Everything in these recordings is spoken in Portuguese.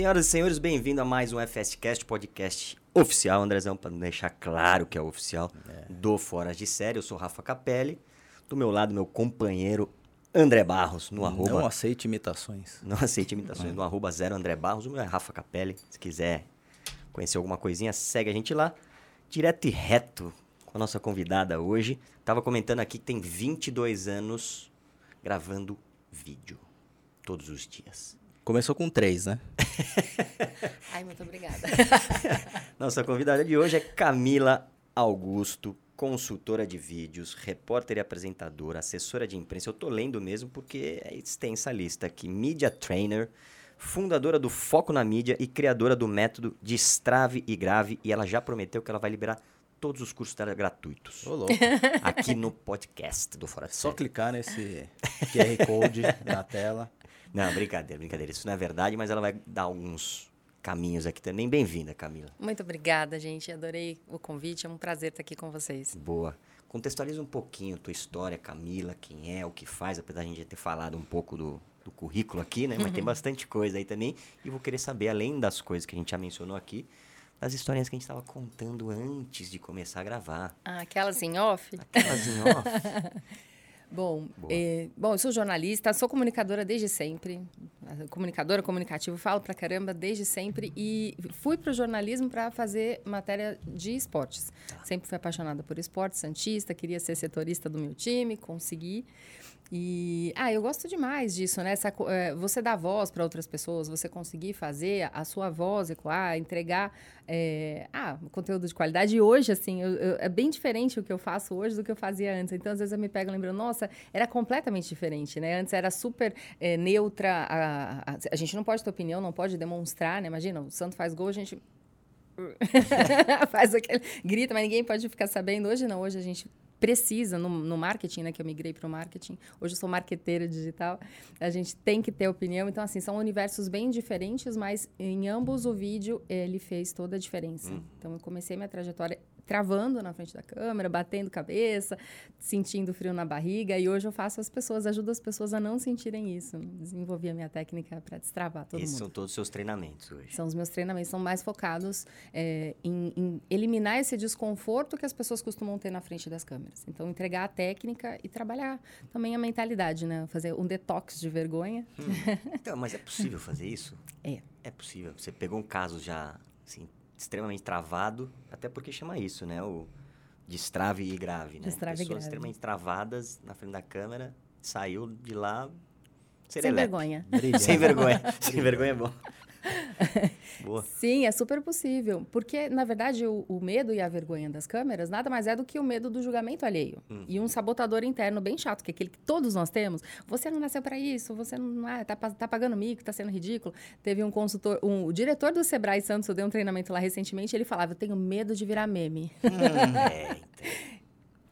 Senhoras e senhores, bem-vindo a mais um FSCast, podcast oficial, Andrezão, para deixar claro que é oficial, é. do Fora de Série. Eu sou Rafa Capelli, do meu lado, meu companheiro André Barros, no arroba... Não aceite imitações. Não aceite imitações, no arroba zero André Barros, o meu é Rafa Capelli. Se quiser conhecer alguma coisinha, segue a gente lá. Direto e reto com a nossa convidada hoje. Tava comentando aqui que tem 22 anos gravando vídeo todos os dias. Começou com três, né? Ai, muito obrigada. Nossa convidada de hoje é Camila Augusto, consultora de vídeos, repórter e apresentadora, assessora de imprensa. Eu tô lendo mesmo porque é extensa a lista aqui. Media trainer, fundadora do Foco na Mídia e criadora do método de Strave e Grave. E ela já prometeu que ela vai liberar todos os cursos dela gratuitos. Ô, louco. Aqui no podcast do Fora de Só clicar nesse QR Code na tela. Não, brincadeira, brincadeira. Isso não é verdade, mas ela vai dar alguns caminhos aqui também. Bem-vinda, Camila. Muito obrigada, gente. Adorei o convite. É um prazer estar aqui com vocês. Boa. Contextualiza um pouquinho a tua história, Camila, quem é, o que faz, apesar de a gente já ter falado um pouco do, do currículo aqui, né? Mas uhum. tem bastante coisa aí também. E vou querer saber, além das coisas que a gente já mencionou aqui, das historinhas que a gente estava contando antes de começar a gravar. Ah, aquelas em off? Aquelas em off. Bom, é, bom, eu sou jornalista, sou comunicadora desde sempre. Comunicadora, comunicativa, falo pra caramba desde sempre. E fui pro jornalismo para fazer matéria de esportes. Tá. Sempre fui apaixonada por esporte, santista, queria ser setorista do meu time, consegui. E ah, eu gosto demais disso, né? Essa, é, você dar voz para outras pessoas, você conseguir fazer a sua voz ecoar, entregar é, ah, conteúdo de qualidade. E hoje, assim, eu, eu, é bem diferente o que eu faço hoje do que eu fazia antes. Então, às vezes eu me pego lembrando, nossa, era completamente diferente, né? Antes era super é, neutra. A, a, a, gente não pode ter opinião, não pode demonstrar, né? Imagina, o Santo faz gol, a gente. faz aquele. grita, mas ninguém pode ficar sabendo. Hoje não, hoje a gente precisa no, no marketing, né? Que eu migrei para o marketing. Hoje eu sou marqueteira digital. A gente tem que ter opinião. Então, assim, são universos bem diferentes, mas em ambos o vídeo ele fez toda a diferença. Hum. Então, eu comecei minha trajetória travando na frente da câmera, batendo cabeça, sentindo frio na barriga. E hoje eu faço as pessoas, ajudo as pessoas a não sentirem isso. Desenvolvi a minha técnica para destravar todo Esses mundo. são todos os seus treinamentos hoje? São os meus treinamentos, são mais focados é, em, em, eliminar esse desconforto que as pessoas costumam ter na frente das câmeras. Então, entregar a técnica e trabalhar também a mentalidade, né? Fazer um detox de vergonha. Hum. Então, mas é possível fazer isso? É. É possível. Você pegou um caso já, assim, extremamente travado, até porque chama isso, né? O destrave e grave, né? Destrave Pessoas grave. extremamente travadas na frente da câmera, saiu de lá sem vergonha. Sem vergonha. Sem vergonha é bom. Boa. Sim, é super possível. Porque, na verdade, o, o, medo e a vergonha das câmeras nada mais é do que o medo do julgamento alheio. Hum. E um sabotador interno bem chato, que é aquele que todos nós temos. Você não nasceu para isso, você não ah, tá, tá pagando mico, tá sendo ridículo. Teve um consultor, um, o diretor do Sebrae Santos, eu dei um treinamento lá recentemente, ele falava: Eu tenho medo de virar meme. Hum, é,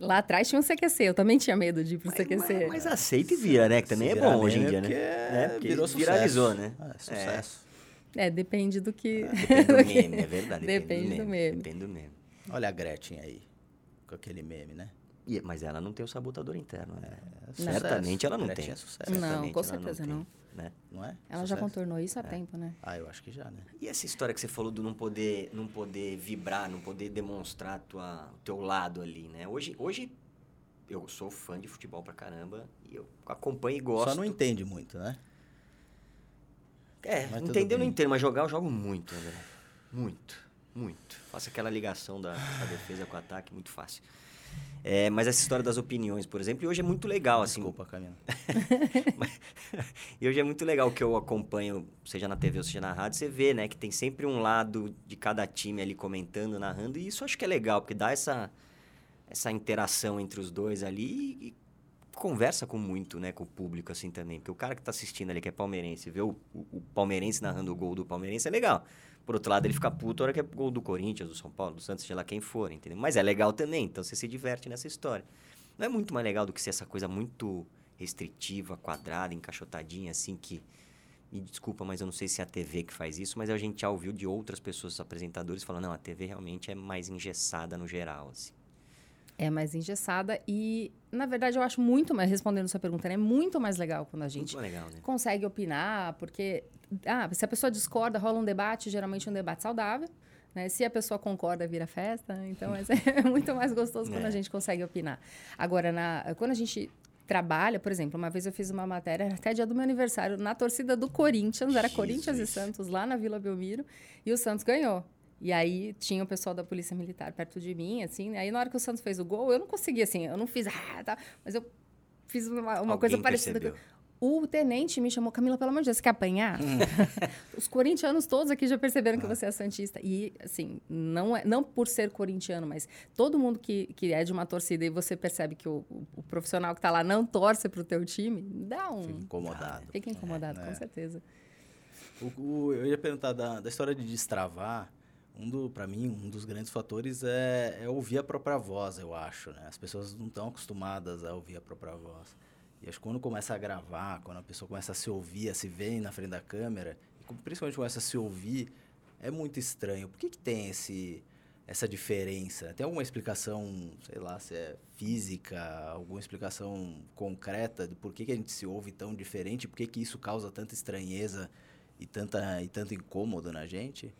Lá atrás tinha um CQC, eu também tinha medo de ir pro mas, CQC. Mas, mas aceita e vira, né? Que também é bom hoje em dia, né? É, porque virou viralizou, né? Ah, é sucesso. É, depende do que. Ah, depende do meme, é verdade. Depende, depende do, do, meme. Depende do meme. Olha a Gretchen aí, com aquele meme, né? E, mas ela não tem o sabotador interno, né? É, Certamente ela não Gretchen tem. É sucesso. Não, com certeza não. não. Né? Não é? Ela sucesso? já contornou isso há é. tempo, né? Ah, eu acho que já, né? E essa história que você falou do não poder, não poder vibrar, não poder demonstrar tua, o teu lado ali, né? Hoje, hoje eu sou fã de futebol pra caramba e eu acompanho e gosto. Só não entende muito, né? É, mas entender não entendo, mas jogar eu jogo muito, André. Muito, muito. Faço aquela ligação da, da defesa com o ataque, muito fácil. É, mas essa história das opiniões, por exemplo, e hoje é muito legal, assim. Desculpa, Camila. e hoje é muito legal que eu acompanho, seja na TV ou seja na rádio, você vê, né, que tem sempre um lado de cada time ali comentando, narrando, e isso eu acho que é legal, porque dá essa, essa interação entre os dois ali e conversa com muito, né, com o público, assim, também. Porque o cara que está assistindo ali, que é palmeirense, vê o, o, o, palmeirense narrando o gol do palmeirense, é legal. Por outro lado, ele fica puto a hora que é gol do Corinthians, do São Paulo, do Santos, seja lá quem for, entendeu? Mas é legal também, então você se diverte nessa história. Não é muito mais legal do que ser essa coisa muito restritiva, quadrada, encaixotadinha, assim, que... Me desculpa, mas eu não sei se é a TV que faz isso, mas a gente já ouviu de outras pessoas, apresentadores, falando, não, a TV realmente é mais engessada no geral, assim. É mais engessada e, na verdade, eu acho muito mais, respondendo sua pergunta, né? É muito mais legal quando a gente legal, né? consegue opinar, porque ah, se a pessoa discorda, rola um debate, geralmente um debate saudável. Né? Se a pessoa concorda, vira festa. Então é muito mais gostoso quando É. a gente consegue opinar. Agora, na, quando a gente trabalha, por exemplo, uma vez eu fiz uma matéria, era até dia do meu aniversário, na torcida do Corinthians, era Corinthians e Jesus. Santos, lá na Vila Belmiro, e o Santos ganhou. E aí tinha o pessoal da Polícia Militar perto de mim, assim, né? aí na hora que o Santos fez o gol, eu não consegui, assim, eu não fiz, ah, tá, mas eu fiz uma, uma coisa parecida. percebeu. O tenente me chamou, Camila, pelo amor de Deus, você quer apanhar? Os corintianos todos aqui já perceberam que você é santista. E, assim, não, é, não por ser corintiano, mas todo mundo que, que é de uma torcida e você percebe que o, o- o profissional que está lá não torce pro teu time, dá um... Fico incomodado. Fica incomodado, É, com né? certeza. O- o- eu ia perguntar da, da história de destravar. Um do, para mim, um dos grandes fatores é, é ouvir a própria voz, eu acho. Né? As pessoas não estão acostumadas a ouvir a própria voz. E acho que quando começa a gravar, quando a pessoa começa a se ouvir, a se ver na frente da câmera, e principalmente começa a se ouvir, é muito estranho. Por que, que tem esse, essa diferença? Tem alguma explicação, sei lá, se é física, alguma explicação concreta de por que, que a gente se ouve tão diferente? Por que, que isso causa tanta estranheza e, tanta, e tanto incômodo na gente?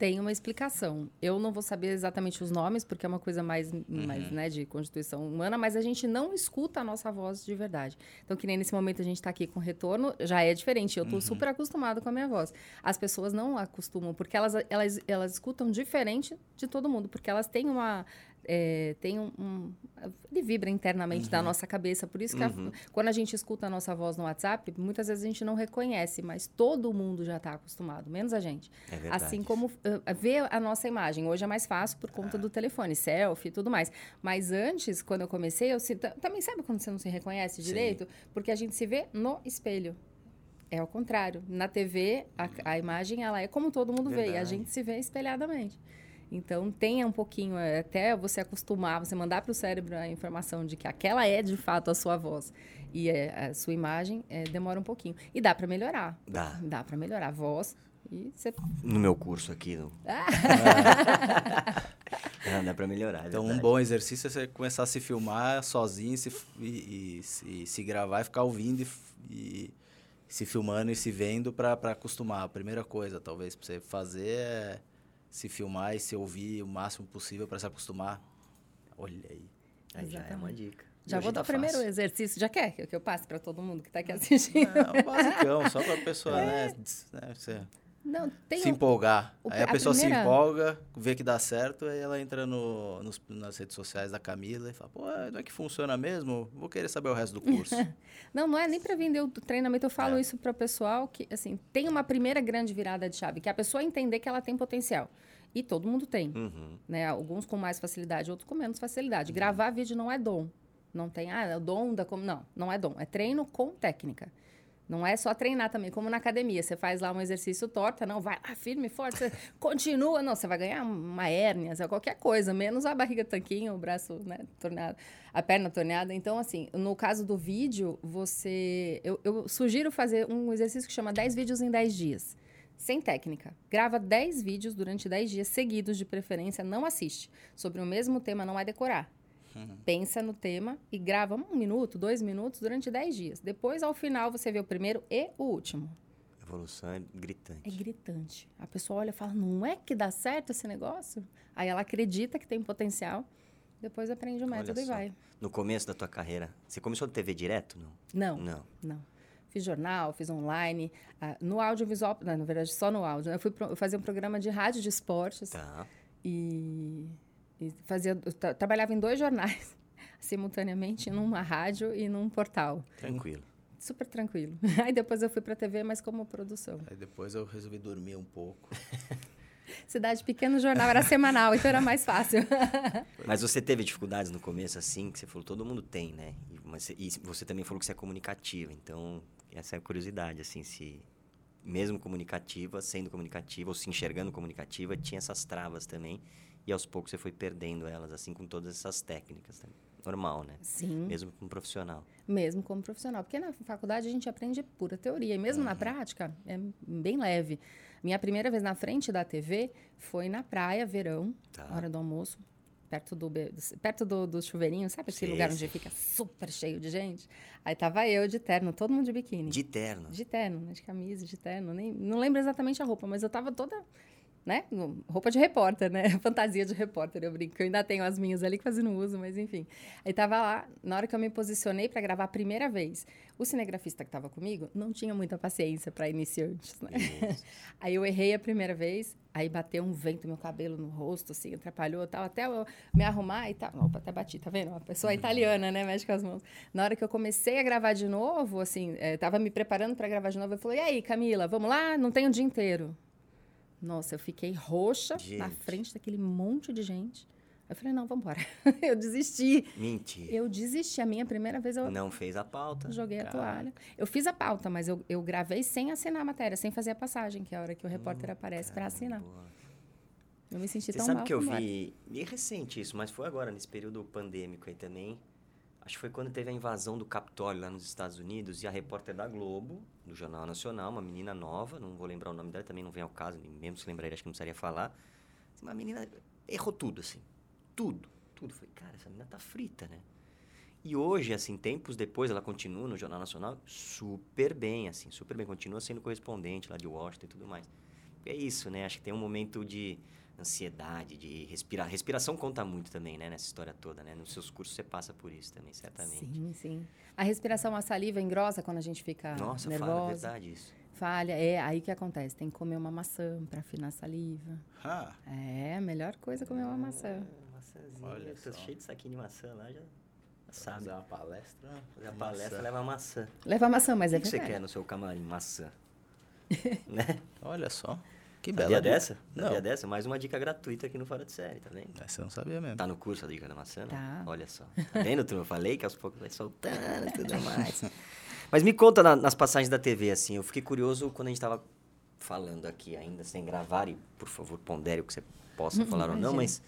Tem uma explicação. Eu não vou saber exatamente os nomes, porque é uma coisa mais, mais né, de constituição humana, mas a gente não escuta a nossa voz de verdade. Então, que nem nesse momento a gente está aqui com retorno, já é diferente. Eu estou super acostumado com a minha voz. As pessoas não acostumam, porque elas, elas, elas escutam diferente de todo mundo, porque elas têm uma. É, tem um, um- Ele vibra internamente da nossa cabeça. Por isso que a- Uhum. quando a gente escuta a nossa voz no WhatsApp, muitas vezes a gente não reconhece, mas todo mundo já está acostumado, menos a gente. É verdade. Assim como uh, ver a nossa imagem. Hoje é mais fácil por conta do telefone, selfie e tudo mais. Mas antes, quando eu comecei, eu se- ta- também sabe quando você não se reconhece Sim. direito? Porque a gente se vê no espelho. É ao contrário. Na TV, a, a imagem ela é como todo mundo vê, e a Verdade. gente se vê espelhadamente. Então, tenha um pouquinho, é, até você acostumar, você mandar para o cérebro a informação de que aquela é de fato a sua voz e é, a sua imagem, é, demora um pouquinho. E dá para melhorar. Dá. Dá para melhorar a voz. E você No meu curso aqui, no... Ah, dá pra melhorar. é Então, um bom exercício é você começar a se filmar sozinho se, e, e se, se gravar e ficar ouvindo e, e se filmando e se vendo para acostumar. A primeira coisa, talvez, para você fazer é se filmar e se ouvir o máximo possível para se acostumar. Olha aí. Aí já é uma Exatamente. dica. Já vou dar tá o primeiro fácil. exercício. Já quer que eu passe para todo mundo que está aqui assistindo? Não, basicão, só para a pessoa né, des- né, você Não, tem se um- empolgar. o- aí a a pessoa se primeira- empolga, vê que dá certo, aí ela entra no, nos- nas redes sociais da Camila e fala, pô, não é que funciona mesmo? Vou querer saber o resto do curso. Não, não é nem para vender o treinamento. Eu falo É. isso para o pessoal que, assim, tem uma primeira grande virada de chave, que é a pessoa entender que ela tem potencial. E todo mundo tem, Uhum. né? Alguns com mais facilidade, outros com menos facilidade. Gravar vídeo não é dom. Não tem, ah, é o dom da... como Não, não é dom. É treino com técnica. Não é só treinar também, como na academia. Você faz lá um exercício torta, não, vai firme, forte, você continua. Não, você vai ganhar uma hérnia, qualquer coisa, menos a barriga tanquinho, o braço né, torneado, a perna torneada. Então, assim, no caso do vídeo, você... Eu, eu sugiro fazer um exercício que chama 10 vídeos em 10 dias. Sem técnica. Grava 10 vídeos durante 10 dias seguidos, de preferência, não assiste. Sobre o mesmo tema, não vai decorar. Pensa no tema e grava um minuto, dois minutos durante 10 dias. Depois, ao final, você vê o primeiro e o último. Evolução é gritante. É gritante. A pessoa olha e fala: não é que dá certo esse negócio? Aí ela acredita que tem potencial, depois aprende o método e vai. No começo da tua carreira, você começou na TV direto? Não. Não, Não. não. Fiz jornal, fiz online. ah, no audiovisual, não, na verdade, só no áudio. Eu fui pro, fazer um programa de rádio de esportes. Tá. E, e fazia, trabalhava em dois jornais, simultaneamente, numa rádio e num portal. Tranquilo. Super tranquilo. Aí depois eu fui para TV, mas como produção. Aí depois eu resolvi dormir um pouco. Cidade pequena, o jornal era semanal, então era mais fácil. Mas você teve dificuldades no começo, assim, que você falou, todo mundo tem, né? E, mas, você- e você também falou que você é comunicativa, então essa é a curiosidade, assim, se mesmo comunicativa, sendo comunicativa ou se enxergando comunicativa, tinha essas travas também, e aos poucos você foi perdendo elas, assim, com todas essas técnicas. Né? Normal, né? Sim, Mesmo como profissional. mesmo como profissional. Porque na faculdade a gente aprende pura teoria, e mesmo na prática é bem leve. Minha primeira vez na frente da TV foi na praia, verão, Tá. hora do almoço. perto do, perto do, do chuveirinho, sabe aquele Sim, lugar onde fica super cheio de gente? Aí tava eu de terno, todo mundo de biquíni. De terno. De terno, né? De camisa, de terno. Nem, não lembro exatamente a roupa, mas eu tava toda, né? Roupa de repórter, né? Fantasia de repórter, eu brinco. Eu ainda tenho as minhas ali que quase não uso, mas enfim. Aí tava lá, na hora que eu me posicionei para gravar a primeira vez, o cinegrafista que tava comigo não tinha muita paciência para iniciantes, né? Aí eu errei a primeira vez, aí bateu um vento no meu cabelo, no rosto, assim, atrapalhou e tal, até eu me arrumar e tal. Opa, até bati, tá vendo? Uma pessoa italiana, né? Mexe com as mãos. Na hora que eu comecei a gravar de novo, assim, eh, tava me preparando para gravar de novo, eu falei, e aí, Camila, vamos lá? Não tem o dia inteiro. Nossa, eu fiquei roxa na Gente. frente daquele monte de gente. Eu falei, não, vamos embora. eu desisti. Mentira. Eu desisti. A minha primeira vez eu, Não fez a pauta. Joguei a Cara, toalha. Eu fiz a pauta, mas eu, eu gravei sem assinar a matéria, sem fazer a passagem, que é a hora que o repórter aparece para assinar. boa. Eu me senti Você tão sabe mal que eu vi, e é recente isso, mas foi agora, nesse período pandêmico aí também. Acho que foi quando teve a invasão do Capitólio lá nos Estados Unidos e a repórter da Globo, do Jornal Nacional, uma menina nova, não vou lembrar o nome dela, também não vem ao caso, nem mesmo se lembraria, acho que não precisaria falar. Uma menina errou tudo, assim. Tudo, tudo. Falei, cara, essa menina tá frita, né? E hoje, assim, tempos depois, ela continua no Jornal Nacional super bem, assim, super bem. Continua sendo correspondente lá de Washington e tudo mais. É isso, né? Acho que tem um momento de ansiedade, de respirar. Respiração conta muito também, né? Nessa história toda, né? Nos seus cursos você passa por isso também, certamente. Sim, sim. A respiração, a saliva engrossa quando a gente fica Nossa, fala, é nervosa. verdade isso. falha. É aí que acontece. Tem que comer uma maçã para afinar a saliva. Ah, É, a melhor coisa é comer uma maçã. Maçãzinha. Olha tô só. cheio de saquinho de maçã lá, já, sabe. fazer uma palestra. Fazer a de palestra, maçã. leva maçã. Leva maçã, mas O é que, que você quer no seu camarim? Maçã. né? Olha só. Que Sabia bela dica. dessa? Sabia Não. dessa? Mais uma dica gratuita aqui no Fora de Série, tá vendo? Essa eu não sabia mesmo. Tá no curso a dica da maçã, né? Tá. Olha só. Tá vendo, turma? Eu falei que aos poucos vai soltando e tudo mais. Mas me conta na- nas passagens da TV, assim. Eu fiquei curioso quando a gente tava falando aqui ainda, sem gravar. E, por favor, pondere o que você possa falar ou não. Mas,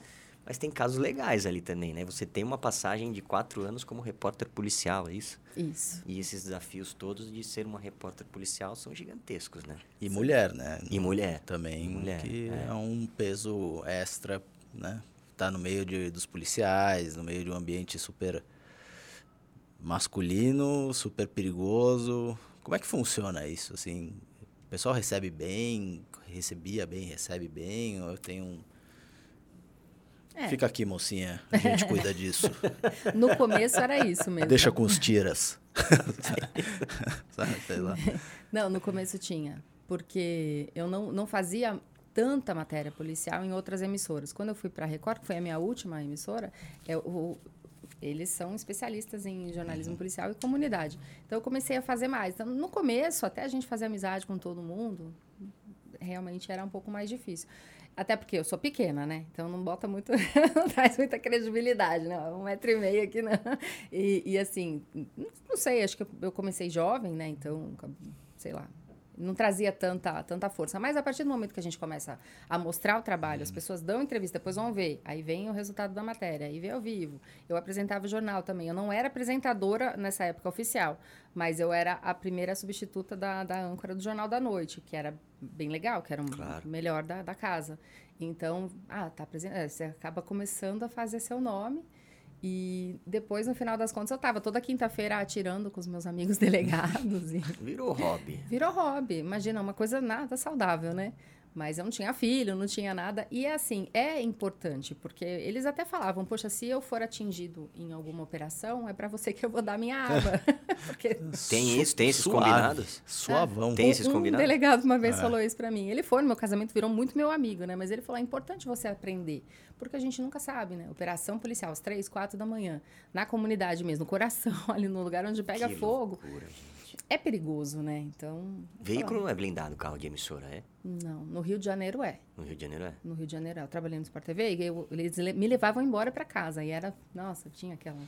mas tem casos legais ali também, né? Você tem uma passagem de quatro anos como repórter policial, é isso? Isso. E esses desafios todos de ser uma repórter policial são gigantescos, né? E mulher, né? E mulher. Também, E mulher, que é. é. um peso extra, né? Tá no meio de, dos policiais, no meio de um ambiente super masculino, super perigoso. Como é que funciona isso, assim? O pessoal recebe bem, recebia bem, recebe bem, ou tem um... É. Fica aqui, mocinha, a gente cuida disso. No começo era isso mesmo. Deixa com os tiras. Sei lá. Não, no começo tinha. Porque eu não, não fazia tanta matéria policial em outras emissoras. Quando eu fui para a Record, que foi a minha última emissora, é, o, eles são especialistas em jornalismo policial e comunidade. Então, eu comecei a fazer mais. Então, no começo, até a gente fazer amizade com todo mundo, realmente era um pouco mais difícil. Até porque eu sou pequena, né? Então não bota muito, não traz muita credibilidade, né? Um metro e meio aqui, não. E, e assim, não sei, acho que eu comecei jovem, né? Então, sei lá, não trazia tanta, tanta força. Mas a partir do momento que a gente começa a mostrar o trabalho, as pessoas dão entrevista, depois vão ver, aí vem o resultado da matéria, aí vem ao vivo. Eu apresentava o jornal também. Eu não era apresentadora nessa época oficial, mas eu era a primeira substituta da, da âncora do Jornal da Noite, que era bem legal, que era um Claro. melhor da, da casa. Então, ah, tá apresentando. é, Você acaba começando a fazer seu nome. E depois, no final das contas, eu tava toda quinta-feira atirando com os meus amigos delegados. E Virou hobby. virou hobby. Imagina, uma coisa nada saudável, né? Mas eu não tinha filho, não tinha nada. E é assim, é importante, porque eles até falavam, poxa, se eu for atingido em alguma operação, é para você que eu vou dar minha aba. porque Tem isso? Tem esses Suave, combinados? Suavão. Tem esses um combinados? delegado uma vez falou isso pra mim. Ele foi no meu casamento, virou muito meu amigo, né? Mas ele falou: é importante você aprender. Porque a gente nunca sabe, né? Operação policial, às três, quatro da manhã, na comunidade mesmo, no coração, ali no lugar onde pega Que fogo. loucura, gente. É perigoso, né? Então. Veículo não é blindado, carro de emissora, é? Não, no Rio de Janeiro é. No Rio de Janeiro é? No Rio de Janeiro, é. eu trabalhei no Sport TV e eu- eles le- me levavam embora para casa. E era, nossa, tinha aquelas.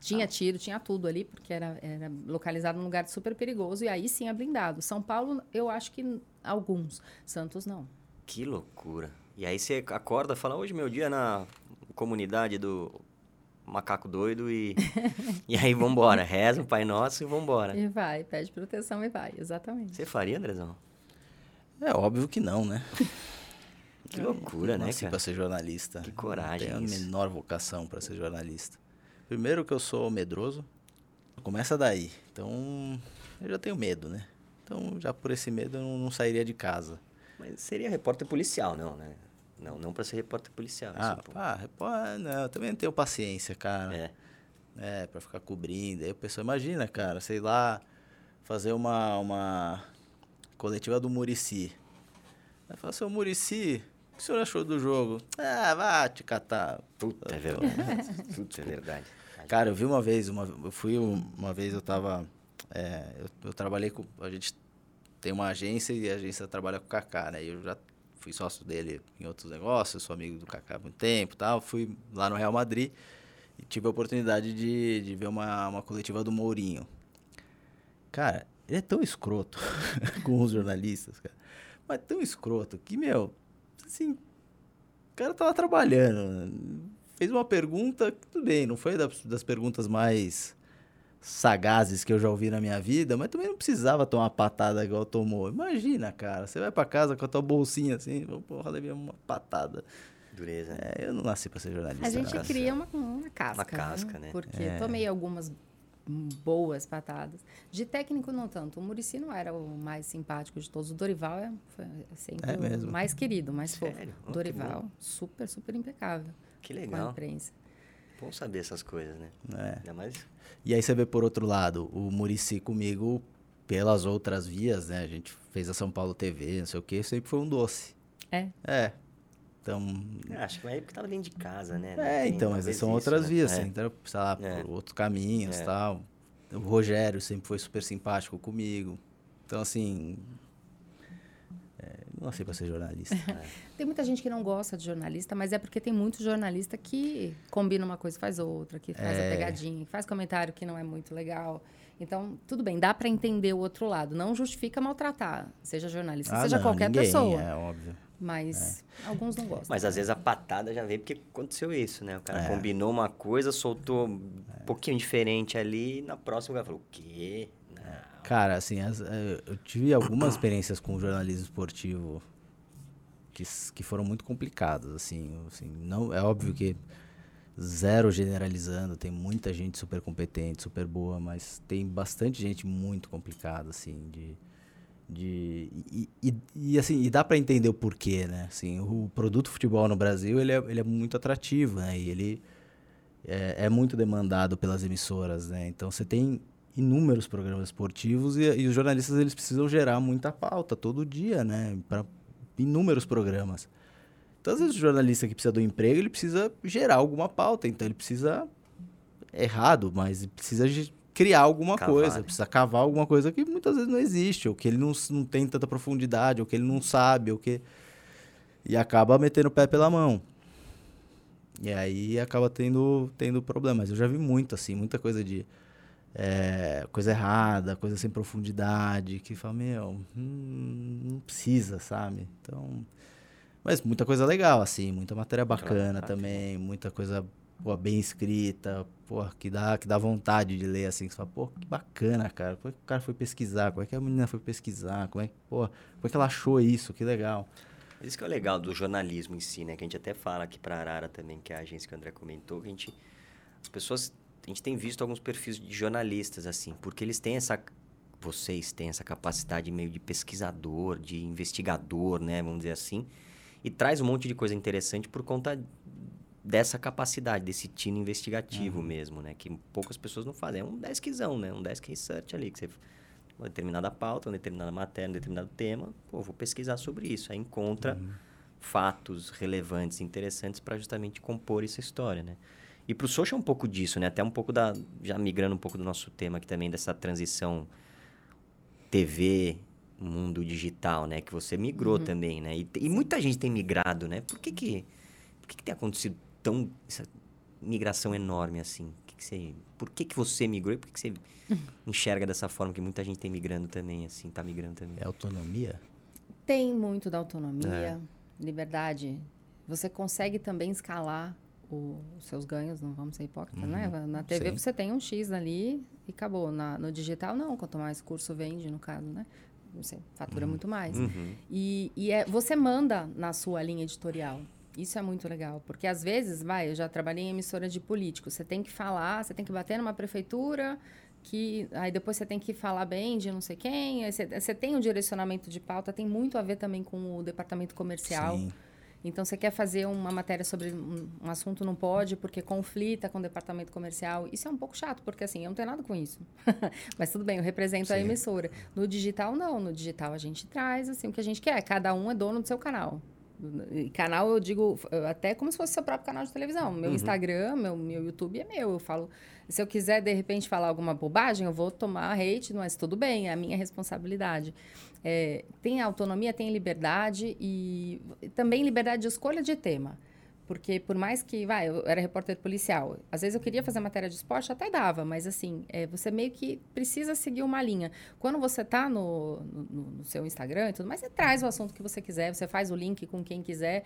Tinha Ah. tiro, tinha tudo ali, porque era, era localizado num lugar super perigoso. E aí sim é blindado. São Paulo, eu acho que alguns. Santos, não. Que loucura. E aí você acorda e fala, hoje meu dia é na comunidade do macaco doido e... e aí vambora. Reza o Pai Nosso e vambora. E vai, pede proteção e vai, exatamente. Você faria, Andrezão? É óbvio que não, né? Que loucura, né, Nasci cara? para ser jornalista. Que coragem Não tenho a menor vocação para ser jornalista. Primeiro que eu sou medroso. Começa daí. Então, eu já tenho medo, né? Então, já por esse medo eu não, não sairia de casa. Mas seria repórter policial, não, né? Não, não pra ser repórter policial. Ah, pô. pá, repó- não, eu também não tenho paciência, cara. É. É, pra ficar cobrindo. Aí o pessoal imagina, cara, sei lá, fazer uma, uma coletiva do Murici. Aí fala, seu Murici, o que o senhor achou do jogo? Ah, vá te catar. Puta, é verdade. Puta, é verdade. Cara, eu vi uma vez, uma, eu fui um- uma vez, eu tava. é, eu, eu trabalhei com. A gente tem uma agência e a agência trabalha com o Kaká, né? E eu já fui sócio dele em outros negócios, sou amigo do Kaká há muito tempo tal. Fui lá no Real Madrid e tive a oportunidade de, de ver uma, uma coletiva do Mourinho. Cara, ele é tão escroto com os jornalistas, cara. Mas tão escroto que, meu, assim, o cara tava trabalhando. Fez uma pergunta, tudo bem, não foi das, das perguntas mais sagazes que eu já ouvi na minha vida, mas também não precisava tomar patada igual tomou. Imagina, cara, você vai pra casa com a tua bolsinha assim, porra, levei uma patada. Dureza. né? É, eu não nasci pra ser jornalista. A gente cara. cria uma, uma casca. Uma casca, né? Porque É. tomei algumas boas patadas. De técnico, não tanto. O Murici não era o mais simpático de todos. O Dorival é, foi sempre É o mais querido, mais fofo. Sério? Oh, O que Dorival, super, super impecável Que com a legal. imprensa. Bom saber essas coisas, né? É. Ainda mais. E aí você vê por outro lado, o Murici comigo, pelas outras vias, né? A gente fez a São Paulo TV, não sei o que, sempre foi um doce. É. É. Então, É, acho que uma época tava dentro de casa, né? É, Tem então, mas são isso, outras né? vias, É. você entra, sei lá, É. por outros caminhos e É. tal. O Rogério sempre foi super simpático comigo. Então, assim. É, não nasci pra ser jornalista. Tem muita gente que não gosta de jornalista, mas é porque tem muito jornalista que combina uma coisa e faz outra, que faz É. a pegadinha, que faz comentário que não é muito legal. Então, tudo bem, dá para entender o outro lado. Não justifica maltratar, seja jornalista, Ah, seja não, qualquer ninguém, pessoa. É óbvio. Mas alguns não gostam. Mas às vezes a patada já veio porque aconteceu isso, né? O cara É. combinou uma coisa, soltou um pouquinho diferente ali, e na próxima o cara falou, o quê? Cara, assim, as- eh, eu tive algumas experiências com jornalismo esportivo que, que foram muito complicadas, assim, assim, não, é óbvio que zero generalizando, tem muita gente super competente, super boa, mas tem bastante gente muito complicada, assim, de... de e, e- e, assim, e dá pra entender o porquê, né? Assim, o produto futebol no Brasil, ele é, ele é muito atrativo, né? E ele é, é muito demandado pelas emissoras, né? Então você tem inúmeros programas esportivos e, e os jornalistas eles precisam gerar muita pauta todo dia, né? Para inúmeros programas. Então às vezes o jornalista que precisa do emprego ele precisa gerar alguma pauta, então ele precisa errado, mas precisa criar alguma Cavar, coisa, né? precisa cavar alguma coisa que muitas vezes não existe, ou que ele não, não tem tanta profundidade, ou que ele não sabe, ou que e acaba metendo o pé pela mão. E aí acaba tendo, tendo problemas. Eu já vi muito, assim, muita coisa de. É, coisa errada, coisa sem profundidade, que fala, meu, hum, não precisa, sabe? Então. Mas muita coisa legal, assim, muita matéria bacana bacana. também, muita coisa pô, bem escrita, pô, que dá, que dá vontade de ler, assim, que você fala, pô, que bacana, cara. Como é que o cara foi pesquisar? Como é que a menina foi pesquisar? Como é que, pô, como é que ela achou isso? Que legal. Isso que é o legal do jornalismo em si, né? Que a gente até fala aqui para Arara também, que é a agência que o André comentou, que a gente... As pessoas... A gente tem visto alguns perfis de jornalistas, assim, porque eles têm essa... Vocês têm essa capacidade meio de pesquisador, de investigador, né? Vamos dizer assim. E traz um monte de coisa interessante por conta dessa capacidade, desse tino investigativo mesmo, né? Que poucas pessoas não fazem. É um deskzão, né? Um desk research ali, que você uma determinada pauta, uma determinada matéria, um determinado tema, pô, vou pesquisar sobre isso. Aí encontra fatos relevantes, interessantes para justamente compor essa história, né? E para o social é um pouco disso, né? Até um pouco da... Já migrando um pouco do nosso tema aqui também, dessa transição TV, mundo digital, né? Que você migrou também, né? E, e muita gente tem migrado, né? Por que que... Por que que tem acontecido tão... Essa migração enorme assim? Que que você, por que que você migrou e por que que você enxerga dessa forma que muita gente tem migrando também, assim? Tá migrando também. É autonomia? Tem muito da autonomia, É. liberdade. Você consegue também escalar o- os seus ganhos, não vamos ser hipócritas, né? Na TV sim. você tem um X ali e acabou. Na- no digital, não. Quanto mais curso vende, no caso, né? você fatura Uhum. muito mais. Uhum. E, e é, você manda na sua linha editorial. Isso é muito legal, porque às vezes, vai, eu já trabalhei em emissora de político, você tem que falar, você tem que bater numa prefeitura, que aí depois você tem que falar bem de não sei quem, você, você tem um direcionamento de pauta, tem muito a ver também com o departamento comercial. Sim. Então, você quer fazer uma matéria sobre um, um assunto, não pode, porque conflita com o departamento comercial. Isso é um pouco chato, porque assim, eu não tenho nada com isso. Mas tudo bem, eu represento a Sim. emissora. No digital, não. No digital, a gente traz assim, o que a gente quer. Cada um é dono do seu canal. Canal, eu digo até como se fosse seu próprio canal de televisão. Meu Instagram, meu, meu YouTube é meu. Eu falo, se eu quiser, de repente, falar alguma bobagem, eu vou tomar hate, mas tudo bem, é a minha responsabilidade. É, tem autonomia, tem liberdade e também liberdade de escolha de tema. Porque por mais que, vai, eu era repórter policial, às vezes eu queria fazer matéria de esporte, até dava, mas assim, é, você meio que precisa seguir uma linha. Quando você está no, no, no seu Instagram e tudo mais, você traz o assunto que você quiser, você faz o link com quem quiser,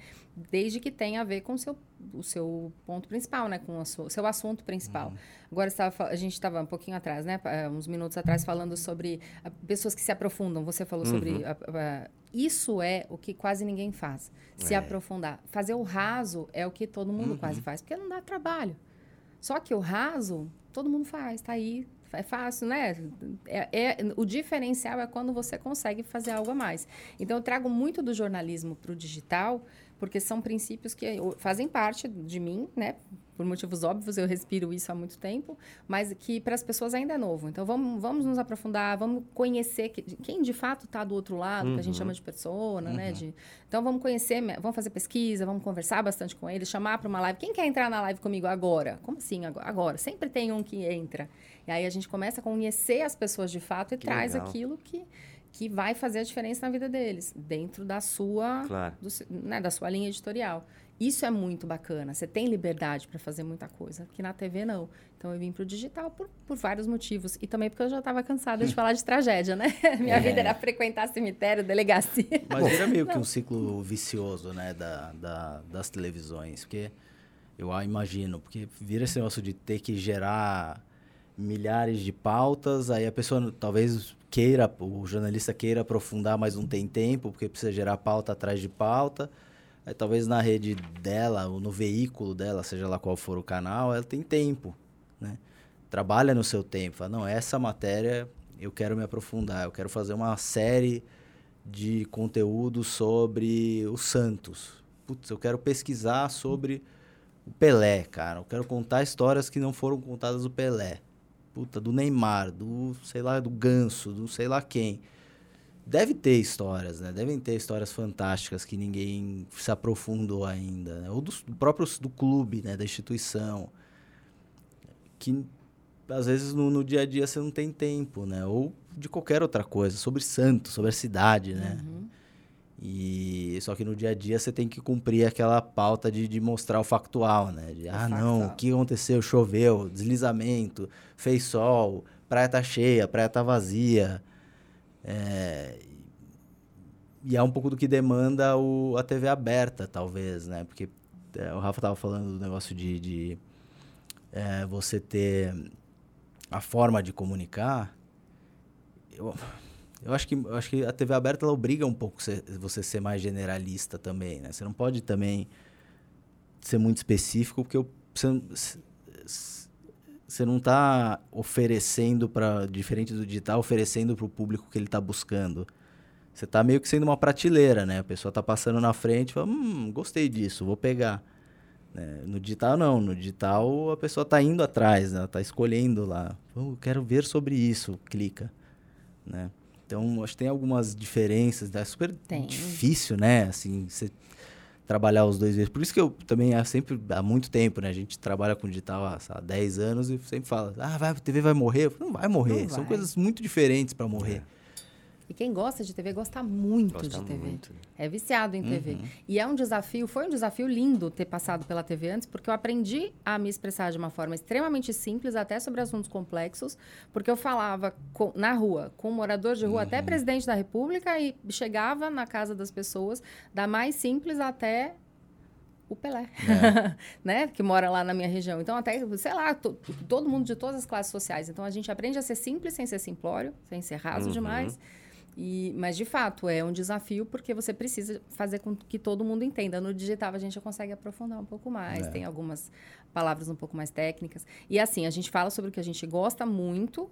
desde que tenha a ver com o seu, o seu ponto principal, né? Com o seu, seu assunto principal. Agora, estava, a gente estava um pouquinho atrás, né? Uns minutos atrás, falando sobre ah, pessoas que se aprofundam. Você falou sobre. a- a- isso é o que quase ninguém faz. Se É. aprofundar. Fazer o raso é o que todo mundo quase faz, porque não dá trabalho. Só que o raso, todo mundo faz, tá aí. É fácil, né? É, é- o diferencial é quando você consegue fazer algo a mais. Então, eu trago muito do jornalismo para o digital, porque são princípios que fazem parte de mim, né? Por motivos óbvios, eu respiro isso há muito tempo, mas que para as pessoas ainda é novo. Então, vamos, vamos nos aprofundar, vamos conhecer que- quem de fato está do outro lado, que a gente chama de persona, né? De, então, vamos conhecer, vamos fazer pesquisa, vamos conversar bastante com eles, chamar para uma live. Quem quer entrar na live comigo agora? Como assim agora? Agora. Sempre tem um que entra. E aí a gente começa a conhecer as pessoas de fato e Que traz legal. aquilo que, que vai fazer a diferença na vida deles, dentro da sua, Claro. do né, da sua linha editorial. Isso é muito bacana. Você tem liberdade para fazer muita coisa, que na TV não. Então eu vim para o digital por, por vários motivos. E também porque eu já estava cansada de falar de tragédia, né? Minha É. vida era frequentar cemitério, delegacia. Mas vira meio que um ciclo vicioso, né, da, da- das televisões, porque eu imagino, porque vira esse negócio de ter que gerar milhares de pautas, aí a pessoa talvez queira, o jornalista queira aprofundar, mas não tem tempo, porque precisa gerar pauta atrás de pauta. Aí talvez na rede dela, ou no veículo dela, seja lá qual for o canal, ela tem tempo, né? Trabalha no seu tempo. Fala, não, essa matéria eu quero me aprofundar, eu quero fazer uma série de conteúdo sobre o Santos. Putz, eu quero pesquisar sobre o Pelé, cara. Eu quero contar histórias que não foram contadas do Pelé. Puta, do Neymar, do, sei lá, do Ganso, do sei lá quem. Deve ter histórias, né? Devem ter histórias fantásticas que ninguém se aprofundou ainda. Né? Ou dos do próprios do clube, né? Da instituição. Que às vezes no, no dia a dia você não tem tempo, né? Ou de qualquer outra coisa, sobre Santos, sobre a cidade, né? Uhum. E só que no dia a dia você tem que cumprir aquela pauta de, de mostrar o factual, né? De, ah, não, o que aconteceu? Choveu, deslizamento, fez sol, praia tá cheia, praia tá vazia. É, E é um pouco do que demanda o, a TV aberta, talvez, né? Porque é, o Rafa tava falando do negócio de, de é, você ter a forma de comunicar. Eu, eu acho que, eu acho que a TV aberta ela obriga um pouco você, você ser mais generalista também, né? Você não pode também ser muito específico, porque você, você não está oferecendo para diferente do digital, oferecendo para o público que ele está buscando. Você está meio que sendo uma prateleira, né? A pessoa está passando na frente fala, hum, gostei disso, vou pegar. né? No digital, não. No digital, a pessoa está indo atrás, né? está escolhendo lá. "Oh, eu quero ver sobre isso, clica. Né? Então, acho que tem algumas diferenças. né? É super Tem. difícil, né? Assim, você trabalhar os dois vezes. Por isso que eu também, há sempre, há muito tempo, né? A gente trabalha com digital há, lá, 10 anos e sempre fala, ah, vai, a TV vai morrer. Eu falo, não vai morrer. Não São vai. coisas muito diferentes para morrer. E quem gosta de TV gosta muito Gosta de TV. muito. É viciado em TV. E é um desafio, foi um desafio lindo ter passado pela TV antes, porque eu aprendi a me expressar de uma forma extremamente simples, até sobre assuntos complexos, porque eu falava com- na rua, com um morador de rua, até presidente da República, e chegava na casa das pessoas, da mais simples até o Pelé, né? Que mora lá na minha região. Então, até, sei lá, to- todo mundo de todas as classes sociais. Então, a gente aprende a ser simples sem ser simplório, sem ser raso Uhum. demais. E, mas, de fato, é um desafio porque você precisa fazer com que todo mundo entenda. No digital, a gente já consegue aprofundar um pouco mais, é. tem algumas palavras um pouco mais técnicas. E, assim, a gente fala sobre o que a gente gosta muito,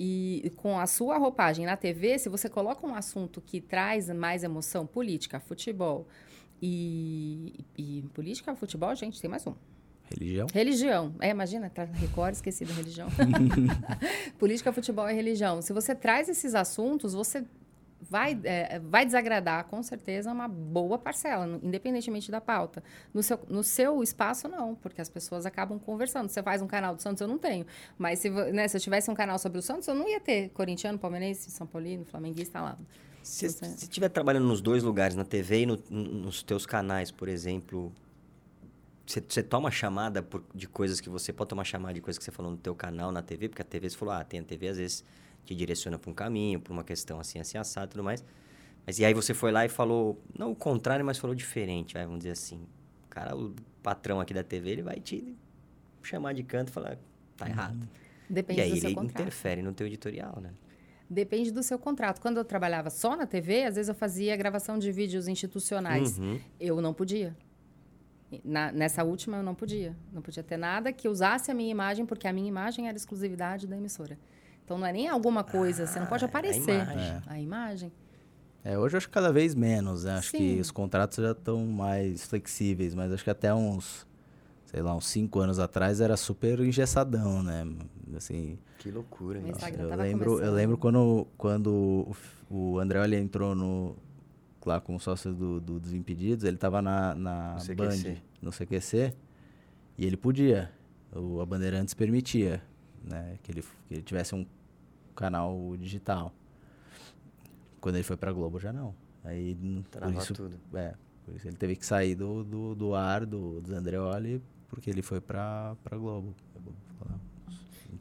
e com a sua roupagem na TV, se você coloca um assunto que traz mais emoção, política, futebol e, e política, futebol, gente, tem mais um. Religião? Religião. É, imagina, tá Record esquecido religião. política, futebol e religião. Se você traz esses assuntos, você vai, é, vai desagradar, com certeza, uma boa parcela, independentemente da pauta. No seu, no seu espaço, não, porque as pessoas acabam conversando. Você faz um canal do Santos, eu não tenho. Mas se, né, se eu tivesse um canal sobre o Santos, eu não ia ter corintiano, palmeirense, São Paulino, flamenguista lá. Se estiver trabalhando nos dois lugares, na TV e no, nos teus canais, por exemplo, você, você toma chamada por, de coisas que você pode tomar chamada de coisas que você falou no teu canal, na TV, porque a TV você falou, ah, tem a TV às vezes te direciona para um caminho, para uma questão assim, assim, assado e tudo mais. Mas e aí você foi lá e falou, não o contrário, mas falou diferente, vai, vamos dizer assim. O cara, o patrão aqui da TV, ele vai te chamar de canto e falar, tá uhum. errado. Depende e aí do seu ele contrato. interfere no teu editorial, né? Depende do seu contrato. Quando eu trabalhava só na TV, às vezes eu fazia gravação de vídeos institucionais. Uhum. Eu não podia. Na, nessa última eu não podia. Não podia ter nada que usasse a minha imagem, porque a minha imagem era exclusividade da emissora. Então não é nem alguma coisa, ah, você não pode ah, aparecer. A imagem. É. A imagem. É, hoje eu acho que cada vez menos, né? Acho Sim. que os contratos já estão mais flexíveis, mas acho que até uns, sei lá, uns cinco anos atrás era super engessadão, né? Assim, que loucura, nossa, eu lembro, eu lembro quando, quando o, o André Olha entrou no, lá como sócio do, do Desimpedidos, ele estava na, na no Band, CQC. no CQC, e ele podia, o, a Bandeirantes permitia, né? Que ele, que ele tivesse um canal digital. Quando ele foi pra Globo, já não. Aí, por isso, tudo. É, por isso ele teve que sair do, do, do ar do, do Andreoli, porque ele foi pra, pra Globo.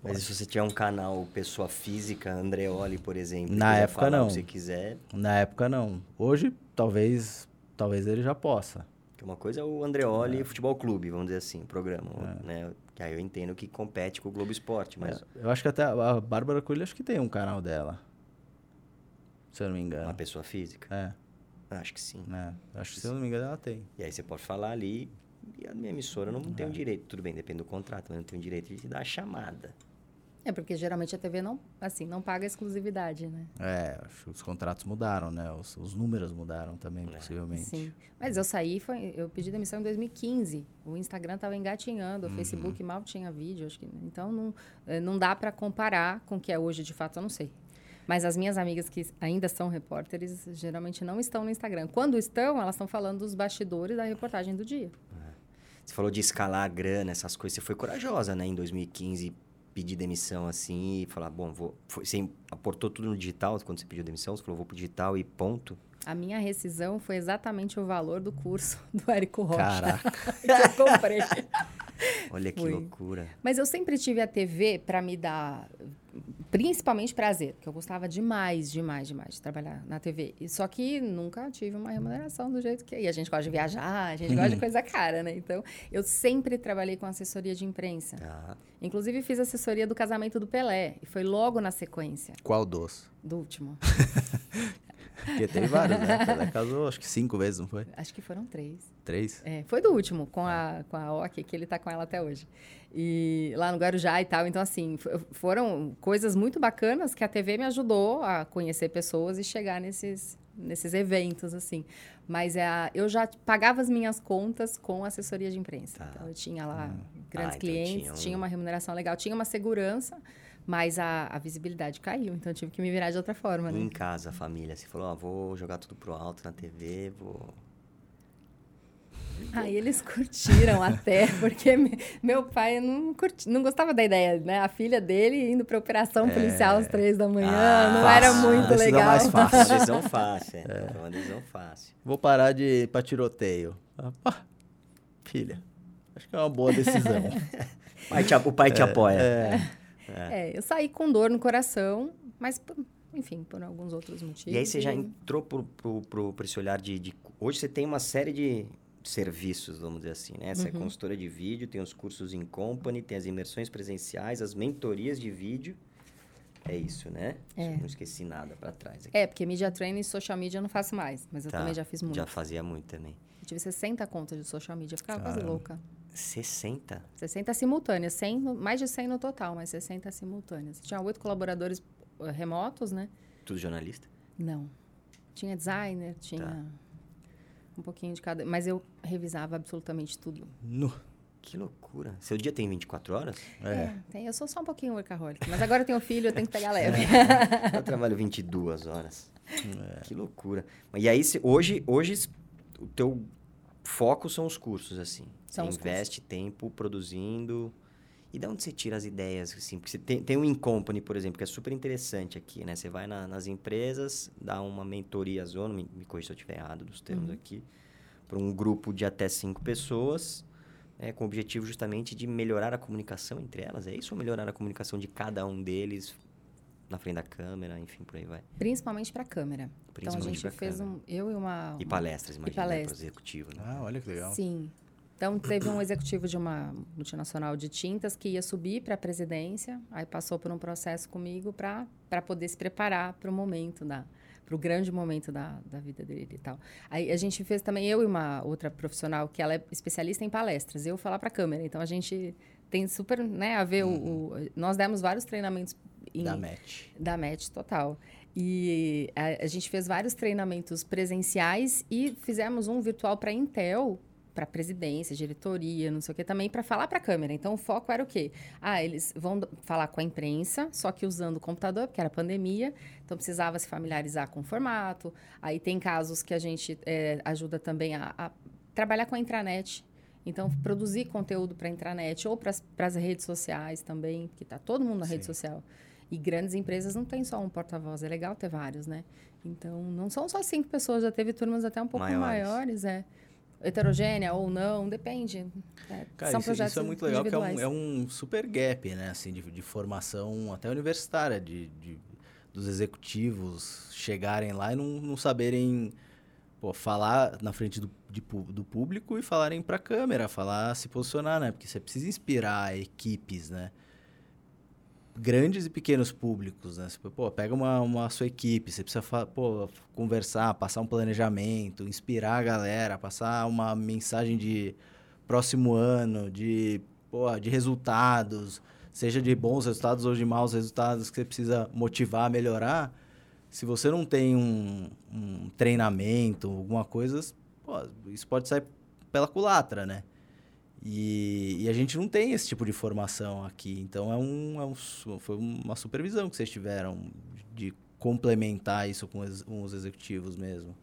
Mas se você tiver um canal pessoa física, Andreoli, por exemplo, na época não. Se quiser. Na época não. Hoje talvez talvez ele já possa. Que uma coisa é o Andreoli é. Futebol Clube, vamos dizer assim, o programa, é. né? Que aí eu entendo que compete com o Globo Esporte, mas... É, eu acho que até a Bárbara Coelho acho que tem um canal dela. Se eu não me engano. Uma pessoa física? É. Acho que sim. É. Acho que, se eu não me engano, ela tem. E aí você pode falar ali, e a minha emissora não tem o é. direito, tudo bem, depende do contrato, mas não tem o direito de te dar a chamada. É, porque geralmente a TV não, assim, não paga exclusividade, né? É, acho que os contratos mudaram, né? Os, os números mudaram também, é. possivelmente. Sim. Mas eu saí, foi, eu pedi demissão em 2015. O Instagram estava engatinhando, o uhum. Facebook mal tinha vídeo, acho que. Então não, eh, não dá para comparar com o que é hoje, de fato, eu não sei. Mas as minhas amigas que ainda são repórteres, geralmente não estão no Instagram. Quando estão, elas estão falando dos bastidores da reportagem do dia. É. Você falou de escalar a grana, essas coisas. Você foi corajosa, né? Em 2015, pedir demissão assim e falar, bom, vou. Foi, você aportou tudo no digital quando você pediu demissão? Você falou, vou pro digital e ponto? A minha rescisão foi exatamente o valor do curso do Érico Rocha. Caraca. que eu comprei. Olha que loucura. Mas eu sempre tive a TV para me dar principalmente prazer, porque eu gostava demais, demais, demais de trabalhar na TV. E só que nunca tive uma remuneração do jeito que é. E a gente gosta de viajar, a gente gosta de coisa cara, né? Então, eu sempre trabalhei com assessoria de imprensa. Ah. Inclusive, fiz assessoria do casamento do Pelé. E foi logo na sequência. Qual dos? Do último. Porque teve vários, né? Pelé casou acho que cinco vezes, não foi? Acho que foram três. Três? É, foi do último, com a, com a Ok, que ele tá com ela até hoje. E lá no Guarujá e tal. Então, assim, foram coisas muito bacanas que a TV me ajudou a conhecer pessoas e chegar nesses, nesses eventos, assim. Mas é a, eu já pagava as minhas contas com assessoria de imprensa. Tá. Então, eu tinha lá hum. grandes ah, então clientes, tinha, um... tinha uma remuneração legal, tinha uma segurança mas a, a, visibilidade caiu, então eu tive que me virar de outra forma, né? Em casa, a família, você falou, ó, vou jogar tudo pro alto na TV, vou... Aí eles curtiram até, porque meu pai não, curti, não gostava da ideia, né? A filha dele indo pra operação é... policial às três da manhã, ah, não fácil. era muito decisão legal. mais fácil, decisão fácil, é. é uma decisão fácil. Vou parar de ir pra tiroteio. Ah, filha, acho que é uma boa decisão. o pai te é, apoia. É. É. é. eu saí com dor no coração, mas, enfim, por alguns outros motivos. E aí você já entrou por, por, por esse olhar de, de, Hoje você tem uma série de serviços, vamos dizer assim, né? Você é uhum. é consultora de vídeo, tem os cursos em company, tem as imersões presenciais, as mentorias de vídeo. É isso, né? É. Não esqueci nada pra trás. Aqui. É, porque media training e social media eu não faço mais, mas eu Tá, também já fiz muito. Já fazia muito também. Eu tive 60 contas de social media, ficava quase Caramba. louca. 60? 60 simultâneas, 100, no- mais de 100 no total, mas 60 simultâneas. Tinha oito colaboradores eh, remotos, né? Tudo jornalista? Não. Tinha designer, tinha Tá. um pouquinho de cada. Mas eu revisava absolutamente tudo. No. Que loucura. Seu dia tem 24 horas? É. tem, eu sou só um pouquinho workaholic. Mas agora eu tenho filho, eu tenho que pegar leve. Eu trabalho 22 horas. É. Que loucura. E aí, se- hoje, hoje o teu foco são os cursos, assim. São investe tempo produzindo. E de onde você tira as ideias, assim? Porque você tem, tem um Incompany, por exemplo, que é super interessante aqui, né? Você vai na- nas empresas, dá uma mentoria zona, me, me corrija se eu estiver errado dos termos aqui, para um grupo de até cinco pessoas, né, com o objetivo justamente de melhorar a comunicação entre elas. É isso ou melhorar a comunicação de cada um deles na frente da câmera, enfim, por aí vai. Principalmente para câmera. Então a Principalmente gente fez câmera. um. Eu e uma. E uma- palestras, imagina, para palestras. executivo, né? Ah, olha que legal. Sim. Então, teve um executivo de uma multinacional de tintas que ia subir para a presidência, aí passou por um processo comigo para poder se preparar para o momento da para o grande momento da, da vida dele e tal. Aí a gente fez também, eu e uma outra profissional, que ela é especialista em palestras, eu falar para a câmera. Então, a gente tem super, né, a ver o, o... Nós demos vários treinamentos em, Da match. da MET total. E a, a gente fez vários treinamentos presenciais e fizemos um virtual para Intel, para presidência, diretoria, não sei o que também, para falar para a câmera. Então o foco era o quê? Ah, eles vão falar com a imprensa, só que usando o computador, porque era pandemia, então precisava se familiarizar com o formato. Aí tem casos que a gente eh, ajuda também a, a trabalhar com a intranet. Então, produzir conteúdo para a intranet ou para as redes sociais também, porque está todo mundo na rede Sim. social. E grandes empresas não tem só um porta-voz, é legal ter vários, né? Então, não são só cinco pessoas, já teve turmas até um pouco Maiores. maiores, é. Heterogênea ou não, depende. É, Cara, são isso, projetos isso é muito legal, que é um, é um super gap, né? Assim, de, de formação até universitária, de, de- dos executivos chegarem lá e não, não saberem pô, falar na frente do, de do público e falarem para a câmera, falar, se posicionar, né? Porque você precisa inspirar equipes, né? Grandes e pequenos públicos, né? Você, pô, pega uma, uma sua equipe, você precisa pô, conversar, passar um planejamento, inspirar a galera, passar uma mensagem de próximo ano, de, pô, de resultados, seja de bons resultados ou de maus resultados que você precisa motivar, melhorar. Se você não tem um, um treinamento, alguma coisa, pô, isso pode sair pela culatra, né? E, e a gente não tem esse tipo de formação aqui. Então, é um, é um foi uma supervisão que vocês tiveram de complementar isso com os, com os executivos mesmo.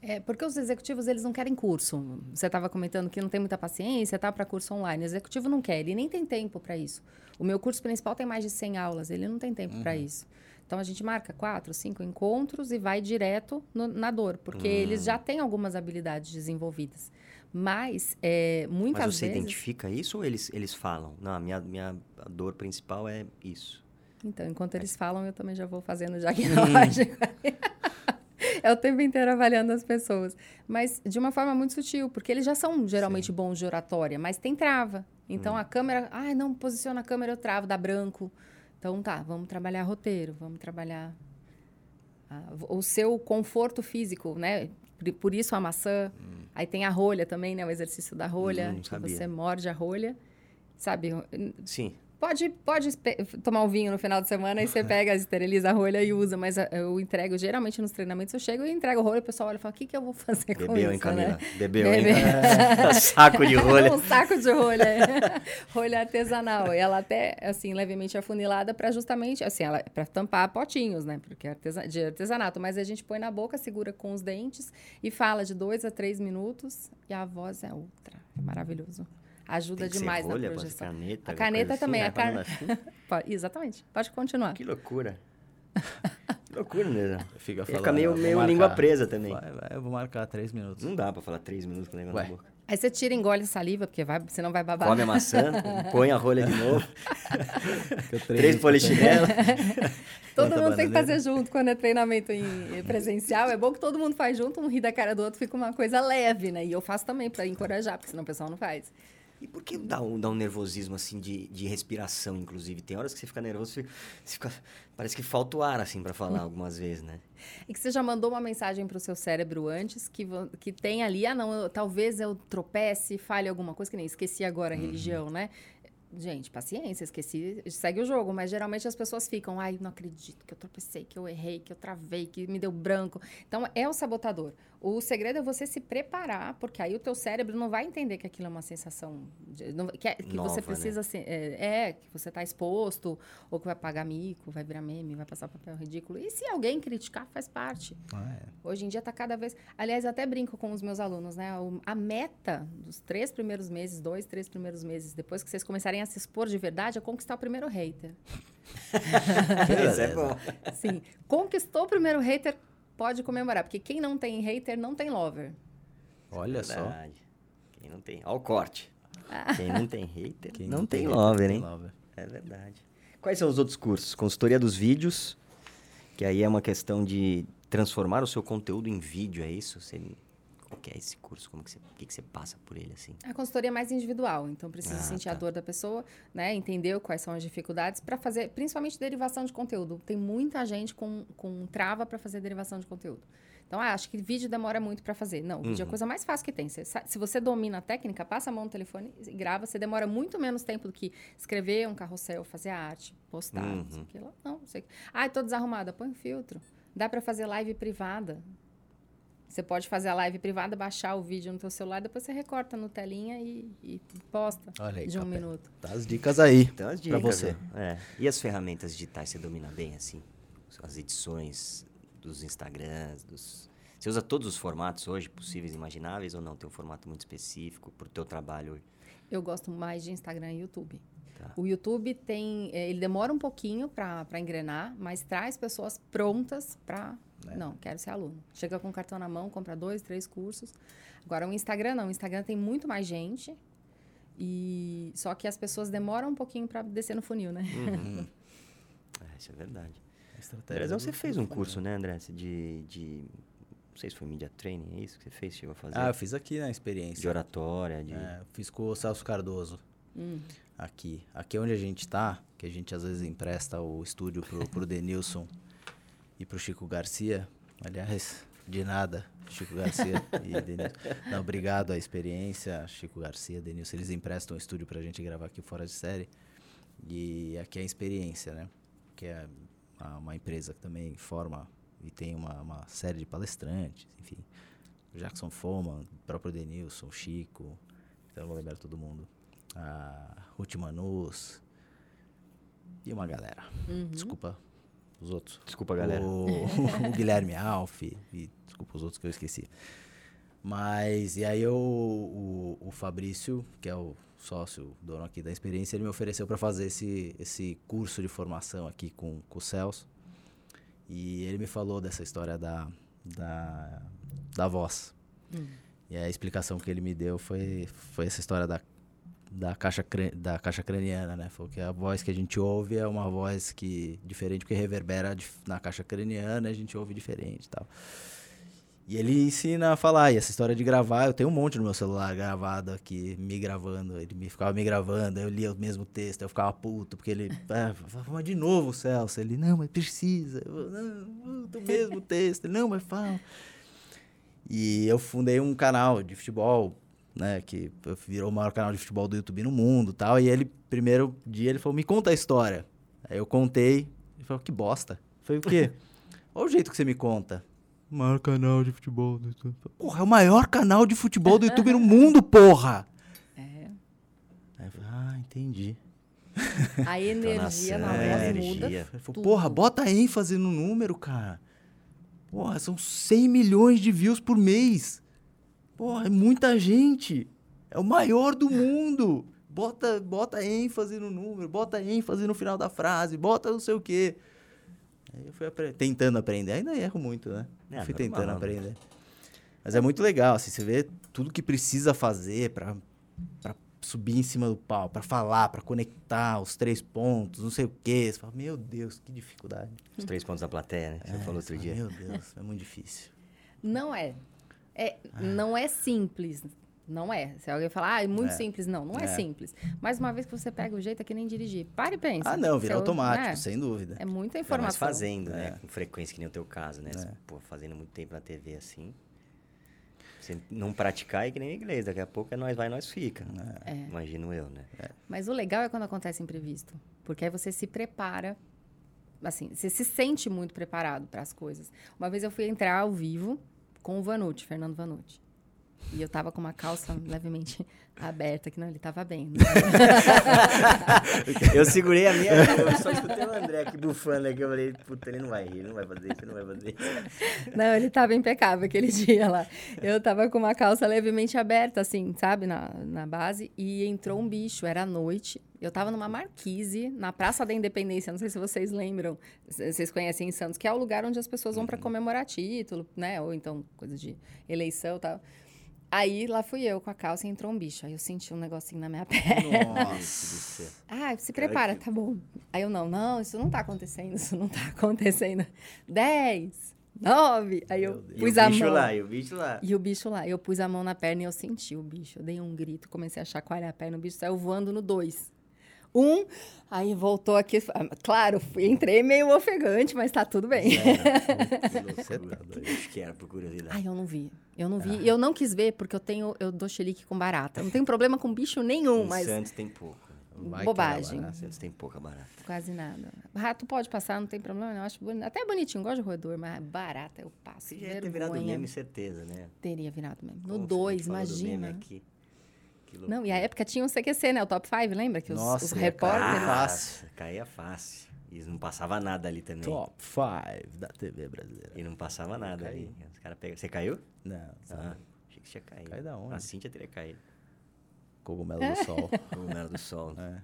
É, porque os executivos, eles não querem curso. Você estava comentando que não tem muita paciência, tá, para curso online. O executivo não quer, ele nem tem tempo para isso. O meu curso principal tem mais de 100 aulas, ele não tem tempo para isso. Então, a gente marca quatro, cinco encontros e vai direto no- na dor, porque eles já têm algumas habilidades desenvolvidas. Mas, é, muitas Mas você vezes... identifica isso ou eles, eles falam? Não, a minha, minha dor principal é isso. Então, enquanto eles falam, eu também já vou fazendo diagnóstico. é o tempo inteiro avaliando as pessoas. Mas de uma forma muito sutil, porque eles já são geralmente bons de oratória, mas tem trava. Então, a câmera... Ah, não, posiciona a câmera, eu travo, dá branco. Então, tá, vamos trabalhar roteiro, vamos trabalhar ah, o seu conforto físico, né? Por, isso a maçã. Aí tem a rolha também, né? O exercício da rolha. Hum, que você morde a rolha. Sabe, Sim. Pode, pode tomar um vinho no final de semana e você pega, esteriliza a rolha e usa, mas eu entrego, geralmente nos treinamentos, eu chego e entrego a rolha, o pessoal olha e fala, o que, que eu vou fazer com Bebeu, isso, hein, Camila? né? Bebeu, hein? Bebe- Saco de rolha. um saco de rolha, é. rolha artesanal. E ela até, assim, levemente afunilada para justamente, assim, ela para tampar potinhos, né? Porque é artesa- de artesanato. Mas a gente põe na boca, segura com os dentes e fala de dois a três minutos e a voz é outra. É maravilhoso. Ajuda demais rolha, na projeção. caneta. A caneta também, assim, a car- né? Falando assim. Pode- exatamente. Pode continuar. Que loucura. Que loucura mesmo. Fica, Ele fica meio, meio língua presa também. Vai, vai, eu vou marcar três minutos. Não dá pra falar três minutos com o negócio Ué. na boca. Aí você tira, engole a saliva, porque vai, senão vai babar. Come a maçã, põe a rolha de novo, três polichinelos. Todo Planta mundo tem que bananeira. fazer junto quando é treinamento em presencial. É bom que todo mundo faz junto, um ri da cara do outro, fica uma coisa leve, né? E eu faço também para encorajar, porque senão o pessoal não faz. E por que dá um, dá um nervosismo, assim, de, de respiração, inclusive? Tem horas que você fica nervoso, você fica, parece que falta o ar, assim, para falar algumas vezes, né? E que você já mandou uma mensagem para o seu cérebro antes que, que tem ali, ah, não, eu, talvez eu tropece, fale alguma coisa, que nem esqueci agora a uhum. religião, né? Gente, paciência, esqueci, segue o jogo, mas geralmente as pessoas ficam, ai, não acredito que eu tropecei, que eu errei, que eu travei, que me deu branco. Então, é o sabotador. O segredo é você se preparar, porque aí o teu cérebro não vai entender que aquilo é uma sensação, de, não, que, é, que Nova, você precisa, né? é, é, que você está exposto, ou que vai pagar mico, vai virar meme, vai passar papel ridículo. E se alguém criticar, faz parte. Ah, é. Hoje em dia está cada vez... Aliás, até brinco com os meus alunos, né? A meta dos três primeiros meses, dois, três primeiros meses, depois que vocês começarem a se expor de verdade, é conquistar o primeiro hater. Isso é bom. Sim. Conquistou o primeiro hater pode comemorar, porque quem não tem hater não tem lover. Olha Verdade. só. Quem não tem. Olha o corte. Ah. Quem não tem hater quem não, não tem, tem lover, hein? Lover. É verdade. Quais são os outros cursos? Consultoria dos vídeos, que aí é uma questão de transformar o seu conteúdo em vídeo, é isso? Você que é esse curso? Como que você, o que, que você passa por ele, assim? A consultoria é mais individual, então precisa ah, sentir tá. a dor da pessoa, né? Entender quais são as dificuldades para fazer, principalmente derivação de conteúdo. Tem muita gente com, com trava para fazer derivação de conteúdo. Então, ah, acho que vídeo demora muito para fazer. Não, vídeo é a uhum. coisa mais fácil que tem. Você, se você domina a técnica, passa a mão no telefone e grava. Você demora muito menos tempo do que escrever um carrossel, fazer arte, postar, uhum. não sei o que lá. Não, não sei. Ah, estou desarrumada. Põe um filtro. Dá para fazer live privada. Você pode fazer a live privada, baixar o vídeo no teu celular, depois você recorta no telinha e, e posta Olha aí, de um capé. minuto. Tá as dicas aí então, as dicas, pra você. É. E as ferramentas digitais, você domina bem, assim? As edições dos Instagrams, dos... Você usa todos os formatos hoje possíveis e imagináveis ou não? Tem um formato muito específico para o teu trabalho hoje? Eu gosto mais de Instagram e YouTube. Tá. O YouTube tem, é, ele demora um pouquinho para engrenar, mas traz pessoas prontas para né? Não, quero ser aluno. Chega com o cartão na mão, compra dois, três cursos. Agora, o Instagram não. O Instagram tem muito mais gente. E só que as pessoas demoram um pouquinho para descer no funil, né? Uhum. é, isso é verdade. André, você fez um curso, né, André? De, de. Não sei se foi media training, é isso que você fez? Chegou a fazer? Ah, eu fiz aqui na experiência. De oratória, de. É, fiz com o Celso Cardoso. Hum. Aqui. Aqui onde a gente está, que a gente às vezes empresta o estúdio pro, pro Denilson e pro Chico Garcia. Aliás, de nada, Chico Garcia e Denilson. Não, obrigado à experiência, Chico Garcia, Denilson. Eles emprestam um estúdio pra gente gravar aqui fora de série. E aqui é a experiência, né? Que é uma empresa que também forma e tem uma, uma série de palestrantes, enfim. O Jackson Foman, o próprio Denilson, o Chico, então eu vou lembrar todo mundo. A Ruth Manus e uma galera. Uhum. Desculpa os outros. Desculpa, galera. O, o Guilherme Alf, e desculpa os outros que eu esqueci. Mas, e aí eu, o, o Fabrício, que é o sócio, dono aqui da experiência, ele me ofereceu para fazer esse, esse curso de formação aqui com, com o Celso. E ele me falou dessa história da, da, da voz. Hum. E a explicação que ele me deu foi, foi essa história da da caixa, da caixa craniana, né? Falou que a voz que a gente ouve é uma voz que diferente, porque reverbera na caixa craniana, a gente ouve diferente e tal. E ele ensina a falar, e essa história de gravar, eu tenho um monte no meu celular gravado aqui, me gravando, ele me ficava me gravando, eu lia o mesmo texto, eu ficava puto, porque ele, é, falava, de novo, Celso, ele, não, mas precisa, eu, não, o mesmo texto, ele, não, mas fala. E eu fundei um canal de futebol né, que virou o maior canal de futebol do YouTube no mundo tal. E ele, primeiro dia, ele falou, me conta a história. Aí eu contei, ele falou, que bosta. Foi o quê? Olha o jeito que você me conta. O maior canal de futebol do YouTube. Porra, é o maior canal de futebol do YouTube no mundo, porra! É. Aí eu falei, ah, entendi. A energia na voz muda. Ele falou, porra, bota ênfase no número, cara. Porra, são 100 milhões de views por mês. Porra, é muita gente. É o maior do mundo. Bota, bota ênfase no número, bota ênfase no final da frase, bota não sei o quê. Aí eu fui apre tentando aprender. Ainda erro muito, né? É, fui tentando mal, aprender. Mas é muito legal, assim, você vê tudo que precisa fazer para subir em cima do pau, para falar, para conectar os três pontos, não sei o quê. Você fala, meu Deus, que dificuldade. Os três pontos da plateia, né? Você é, falou outro dia. Meu Deus, é muito difícil. Não é. É, ah. Não é simples, Não é. Se alguém falar, ah, é muito É. simples. Não, não é. É. simples. Mas uma vez que você pega o jeito, é que nem dirigir. Para e pensa. Ah, não, vira Você- automático, É, sem dúvida. é muita informação. fazendo, né? É. Com frequência, que nem o teu caso, né? Você, Pô, fazendo muito tempo na TV assim. Você não praticar é que nem inglês. Daqui a pouco é nós vai, nós fica. É. Imagino eu, né? Mas o legal é quando acontece imprevisto. Porque aí você se prepara. Assim, você se sente muito preparado para as coisas. Uma vez eu fui entrar ao vivo com o Vanucci, Fernando Vanucci. E eu tava com uma calça levemente aberta, que não, ele tava bem. Eu segurei a minha, eu só escutei o André aqui bufando aqui. Eu falei, puta, ele não vai rir, ele não vai fazer isso, ele não vai fazer isso. Não, ele tava impecável aquele dia lá. Eu tava com uma calça levemente aberta, assim, sabe, na, na base, e entrou um bicho, era à noite. Eu tava numa marquise, na Praça da Independência, não sei se vocês lembram, vocês conhecem em Santos, que é o lugar onde as pessoas vão para comemorar título, né, ou então coisa de eleição e tal. Aí lá fui eu com a calça e entrou um bicho. Aí eu senti um negocinho na minha perna. Nossa. Ah, se Cara, prepara, que- tá bom. Aí eu, não, não, isso não tá acontecendo, isso não tá acontecendo. Dez, nove. Aí eu Meu Deus. E pus o a bicho mão. lá, e o bicho lá. E o bicho lá, eu pus a mão na perna e eu senti o bicho. Eu dei um grito, comecei a chacoalhar a perna, o bicho saiu voando no dois. Um, aí voltou aqui. ah, Claro, entrei meio ofegante, mas tá tudo bem. Tá doido. Acho que era por curiosidade. Ai, eu não vi. Eu não vi. E eu não quis ver, porque eu tenho. Eu dou xilique com barata. Eu não tenho problema com bicho nenhum, mas Santos tem pouco. né? Vai que Bobagem. Santos tem pouca barata. quase nada. Rato pode passar, não tem problema, não. Eu acho boni- até bonitinho, gosto de roedor, mas barata eu passo. Você já ia ter virado meme, certeza, né? Teria virado mesmo. Como No você 2, falou do meme imagina. aqui. Não, e a época tinha um CQC, né? O Top 5, lembra? Que os, Nossa, os ia repórteres. cair fácil. Caía fácil. E não passava nada ali também. Top 5 da TV brasileira. E não passava nada ali. Os caras pegam. Você caiu? Não, Ah, achei que tinha caído. Cai da onde? A Cintia teria caído. cogumelo do sol. Cogumelo do sol. É.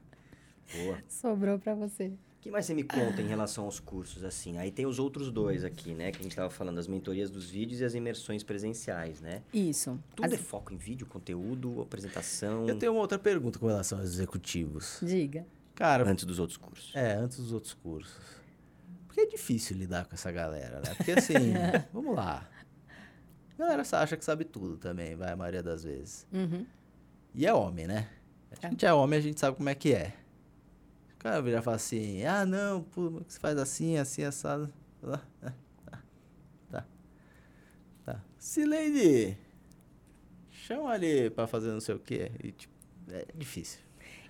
Boa. Sobrou pra você. O que mais você me conta em relação aos cursos, assim? Aí tem os outros dois aqui, né? Que a gente tava falando, as mentorias dos vídeos e as imersões presenciais, né? Isso. Tudo As- é foco em vídeo, conteúdo, apresentação, Eu tenho uma outra pergunta com relação aos executivos. Diga. Cara, antes dos outros cursos. é, antes dos outros cursos. Porque é difícil lidar com essa galera, né? Porque assim, vamos lá. A galera acha que sabe tudo também, vai, a maioria das vezes. Uhum. E é homem, né? A gente é homem, a gente sabe como é que é. O cara vira e fala assim, ah, não, pô, você faz assim, assim, assado. Ah, ah, Tá, tá, tá. Silene, chama ali pra fazer não sei o quê. E, tipo, é difícil.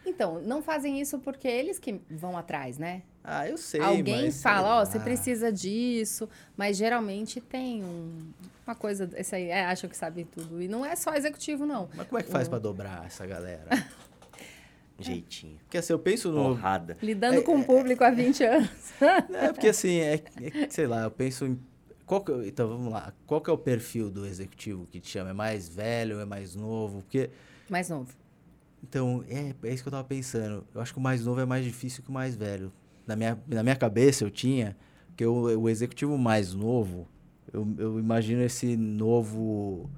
Então, não fazem isso porque eles que vão atrás, né? Ah, eu sei, Alguém mas, fala, ó, você lá. precisa disso, mas geralmente tem um- uma coisa, esse aí, é, acham que sabe tudo. E não é só executivo, não. Mas como é que faz pra dobrar essa galera? Jeitinho. Porque assim, eu penso no... Porrada. Lidando É, com o público há 20 anos. É, porque assim, é, é- sei lá, eu penso em. Qual que, é- então vamos lá. Qual que é o perfil do executivo que te chama? É mais velho, é mais novo? Porque. Mais novo. Então, é, é isso que eu tava pensando. Eu acho que o mais novo é mais difícil que o mais velho. Na minha, na minha cabeça eu tinha que o, o executivo mais novo, eu, eu imagino esse novo.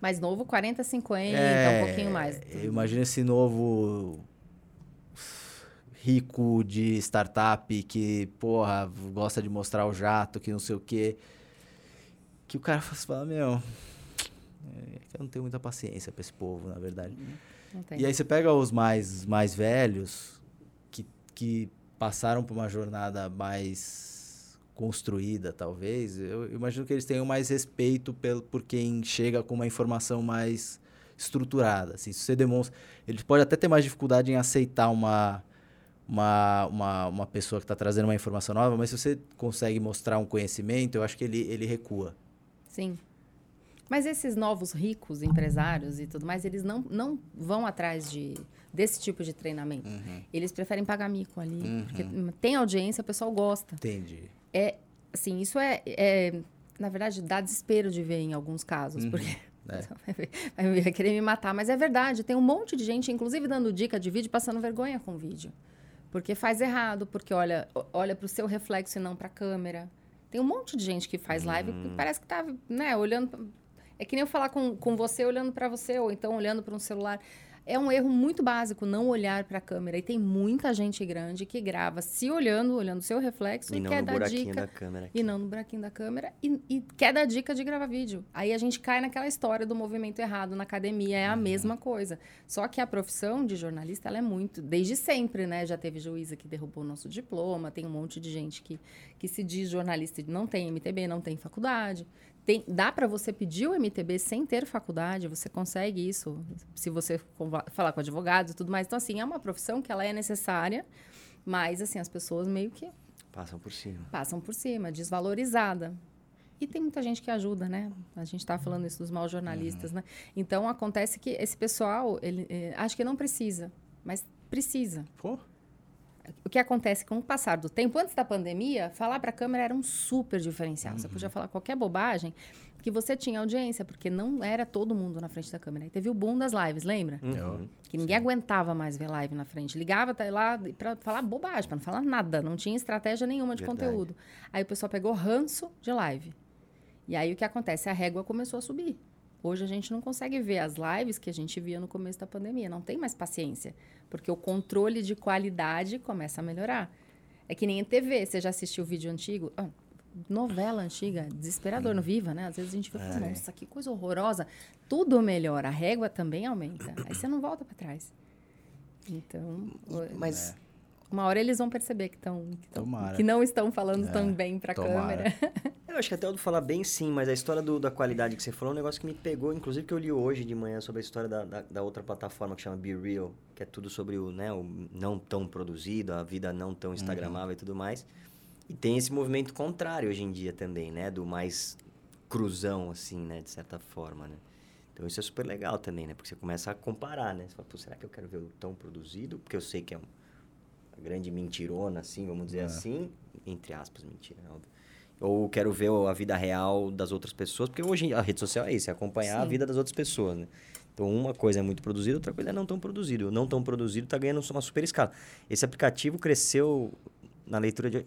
Mais novo, 40, 50, é, um pouquinho mais. Eu imagino esse novo rico de startup que, porra, gosta de mostrar o jato, que não sei o quê. Que o cara fala, meu, é eu não tenho muita paciência pra esse povo, na verdade. Tem. E aí você pega os mais, mais velhos, que, que passaram por uma jornada mais construída, talvez, eu imagino que eles tenham mais respeito pelo, por quem chega com uma informação mais estruturada. Assim, se você demonstra... Eles podem até ter mais dificuldade em aceitar uma, uma, uma, uma pessoa que está trazendo uma informação nova, mas se você consegue mostrar um conhecimento, eu acho que ele, ele recua. Sim. Mas esses novos ricos empresários e tudo mais, eles não, não vão atrás de, desse tipo de treinamento. Eles preferem pagar mico ali. Porque tem audiência, o pessoal gosta. Entendi. É, assim, isso é, é, na verdade, dá desespero de ver em alguns casos, porque É. vai, vai querer me matar. Mas é verdade, tem um monte de gente, inclusive dando dica de vídeo, passando vergonha com o vídeo. Porque faz errado, porque olha, olha para o seu reflexo e não para a câmera. Tem um monte de gente que faz live que parece que tá, né, olhando... É que nem eu falar com, com você olhando para você, ou então olhando para um celular. É um erro muito básico não olhar para a câmera. E tem muita gente grande que grava se olhando, olhando o seu reflexo E e, quer dar dica. da câmera. E não no buraquinho da câmera. E, e quer dar dica de gravar vídeo. Aí a gente cai naquela história do movimento errado na academia. É a mesma coisa. Só que a profissão de jornalista, ela é muito... Desde sempre, né? Já teve juíza que derrubou o nosso diploma. Tem um monte de gente que, que se diz jornalista e não tem MTB, não tem faculdade. Tem, dá para você pedir o MTB sem ter faculdade, você consegue isso se você falar com advogados e tudo mais. Então, assim, é uma profissão que ela é necessária, mas, assim, as pessoas meio que Passam por cima. passam por cima, desvalorizada. E tem muita gente que ajuda, né? A gente estava falando isso dos maus jornalistas, né? Então, acontece que esse pessoal, ele, eh, acho que não precisa, mas precisa. Pô, O que acontece com o passar do tempo, antes da pandemia, falar para a câmera era um super diferencial. Você podia falar qualquer bobagem que você tinha audiência, porque não era todo mundo na frente da câmera. E teve o boom das lives, lembra? Uhum. Que ninguém aguentava mais ver live na frente. Ligava tá lá para falar bobagem, para não falar nada. Não tinha estratégia nenhuma de Verdade. conteúdo. Aí o pessoal pegou ranço de live. E aí o que acontece? A régua começou a subir. Hoje a gente não consegue ver as lives que a gente via no começo da pandemia. Não tem mais paciência. Porque o controle de qualidade começa a melhorar. É que nem em TV. Você já assistiu vídeo antigo? Ah, novela antiga, desesperador no Viva, né? Às vezes a gente vê, É. nossa, que coisa horrorosa. Tudo melhora, a régua também aumenta. Aí você não volta para trás. Então, Mas uma hora eles vão perceber que, tão, que, que não estão falando É, tão bem para a câmera. eu acho que até o do falar bem sim, mas a história do- da qualidade que você falou é um negócio que me pegou, inclusive que eu li hoje de manhã sobre a história da, da, da outra plataforma que chama Be Real, que é tudo sobre o, né, o não tão produzido, a vida não tão instagramável e tudo mais. E tem esse movimento contrário hoje em dia também, né? Do mais cruzão, assim, né? De certa forma, né? Então isso é super legal também, né? Porque você começa a comparar, né? Você fala, Pô, será que eu quero ver o tão produzido? Porque eu sei que é um- uma grande mentirona, assim, vamos dizer É. assim. Entre aspas, mentira, óbvio. Ou quero ver a vida real das outras pessoas, porque hoje a rede social é isso, é acompanhar a Sim. vida das outras pessoas, né? Então, uma coisa é muito produzida, outra coisa é não tão produzido. O não tão produzido está ganhando uma super escala. Esse aplicativo cresceu na leitura de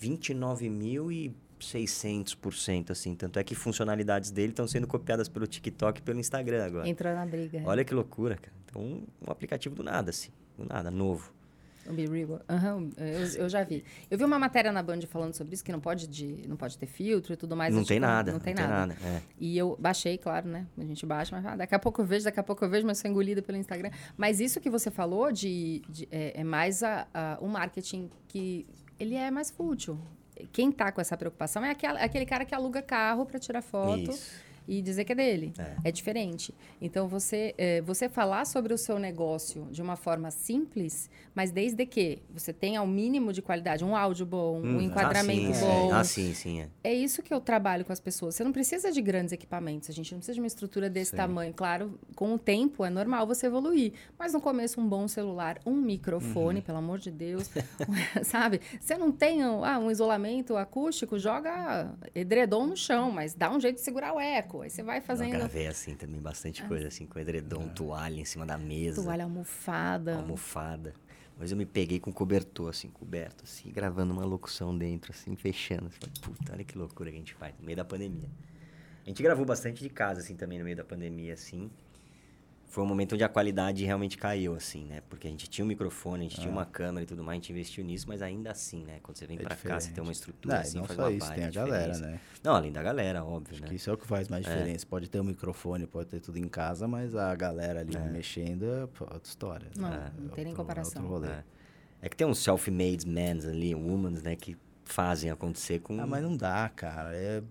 29.600%, assim. Tanto é que funcionalidades dele estão sendo copiadas pelo TikTok e pelo Instagram agora. Entrou na briga. Olha que loucura, cara. Então, um, um aplicativo do nada, assim. Do nada, novo. O Be Real. Aham, eu, eu já vi. Eu vi uma matéria na Band falando sobre isso, que não pode, de, não pode ter filtro e tudo mais. não tem tipo, nada. Não tem nada. é. E eu baixei, claro, né? A gente baixa, mas ah, daqui a pouco eu vejo, daqui a pouco eu vejo, mas sou engolida pelo Instagram. Mas isso que você falou de, de- é, é mais a, a- o marketing que ele é mais fútil. Quem tá com essa preocupação é aquela- aquele cara que aluga carro para tirar foto Isso. E dizer que é dele. É. É, diferente. Então, você, é, você falar sobre o seu negócio de uma forma simples, mas desde que você tenha o mínimo de qualidade, um áudio bom, um Hum, enquadramento ah, sim, bom, É. Ah, sim, sim, é. é isso que eu trabalho com as pessoas. Você não precisa de grandes equipamentos, a gente não precisa de uma estrutura desse Sim. tamanho. Claro, com o tempo é normal você evoluir. Mas no começo, um bom celular, um microfone, pelo amor de Deus, sabe? Você não tem um, ah, um isolamento acústico, joga edredom no chão, mas dá um jeito de segurar o eco. Aí você vai Eu fazendo gravei assim também, bastante coisa, assim, com edredom, toalha em cima da mesa, toalha almofada. almofada. Mas eu me peguei com cobertor, assim, coberto, assim, gravando uma locução dentro, assim, fechando. Assim, Puta, olha que loucura que a gente faz, no meio da pandemia. A gente gravou bastante de casa, assim, também, no meio da pandemia, assim. Foi um momento onde a qualidade realmente caiu, assim, né? Porque a gente tinha um microfone, a gente tinha uma câmera e tudo mais, a gente investiu nisso, mas ainda assim, né? Quando você vem É pra cá, você tem uma diferente. estrutura, Não, assim, não faz só uma isso, tem a galera, diferença. né? Não, além da galera, óbvio, Acho né? que isso é o que faz mais diferença. Pode ter um microfone, pode ter tudo em casa, mas a galera ali mexendo é pô, outra história. Não, né? não É tem nem comparação. outro rolê. É. É que tem uns self-made men ali, women, né, que fazem acontecer com... Ah, mas não dá, cara. É...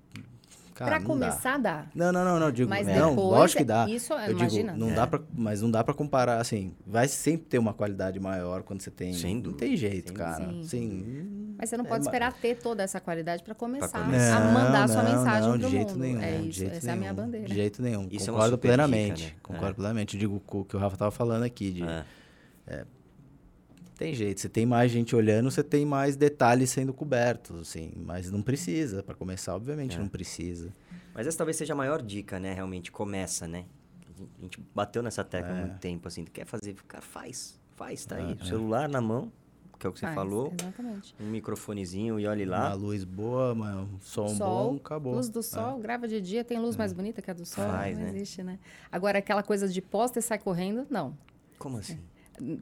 Cara, Pra não dá. começar, dá. Não, não, não, não, digo, Mas não, depois, lógico que dá. isso, Eu imagina. digo, não É. dá pra, mas não dá pra comparar, assim, vai sempre ter uma qualidade maior quando você tem... Sem Não tem jeito, sem cara. dúvida. Sim. Mas você não É, pode ma- esperar ter toda essa qualidade para começar começar. a mandar a sua Não, mensagem não, pro de jeito mundo. nenhum, é de isso, jeito essa é a minha nenhum, bandeira. De jeito nenhum. Isso é concordo dica, plenamente. né? Concordo É. plenamente. Eu digo o que o Rafa tava falando aqui. De, É. Tem jeito. Você tem mais gente olhando, você tem mais detalhes sendo cobertos, assim. Mas não precisa. Pra começar, obviamente, É. não precisa. Mas essa talvez seja a maior dica, né? Realmente, começa, né? A gente bateu nessa tecla há É. muito tempo, assim. Tu quer fazer? Cara, faz. Faz, tá aí. É, O é. celular na mão, que é o que você Faz, falou. Exatamente. Um microfonezinho e olhe Uma lá. luz boa, uma- um som Sol, bom, acabou. Luz do sol, grava de dia, tem luz mais bonita que a do sol, Faz, não né? existe, né? Agora, aquela coisa de posta e sai correndo, não. Como assim?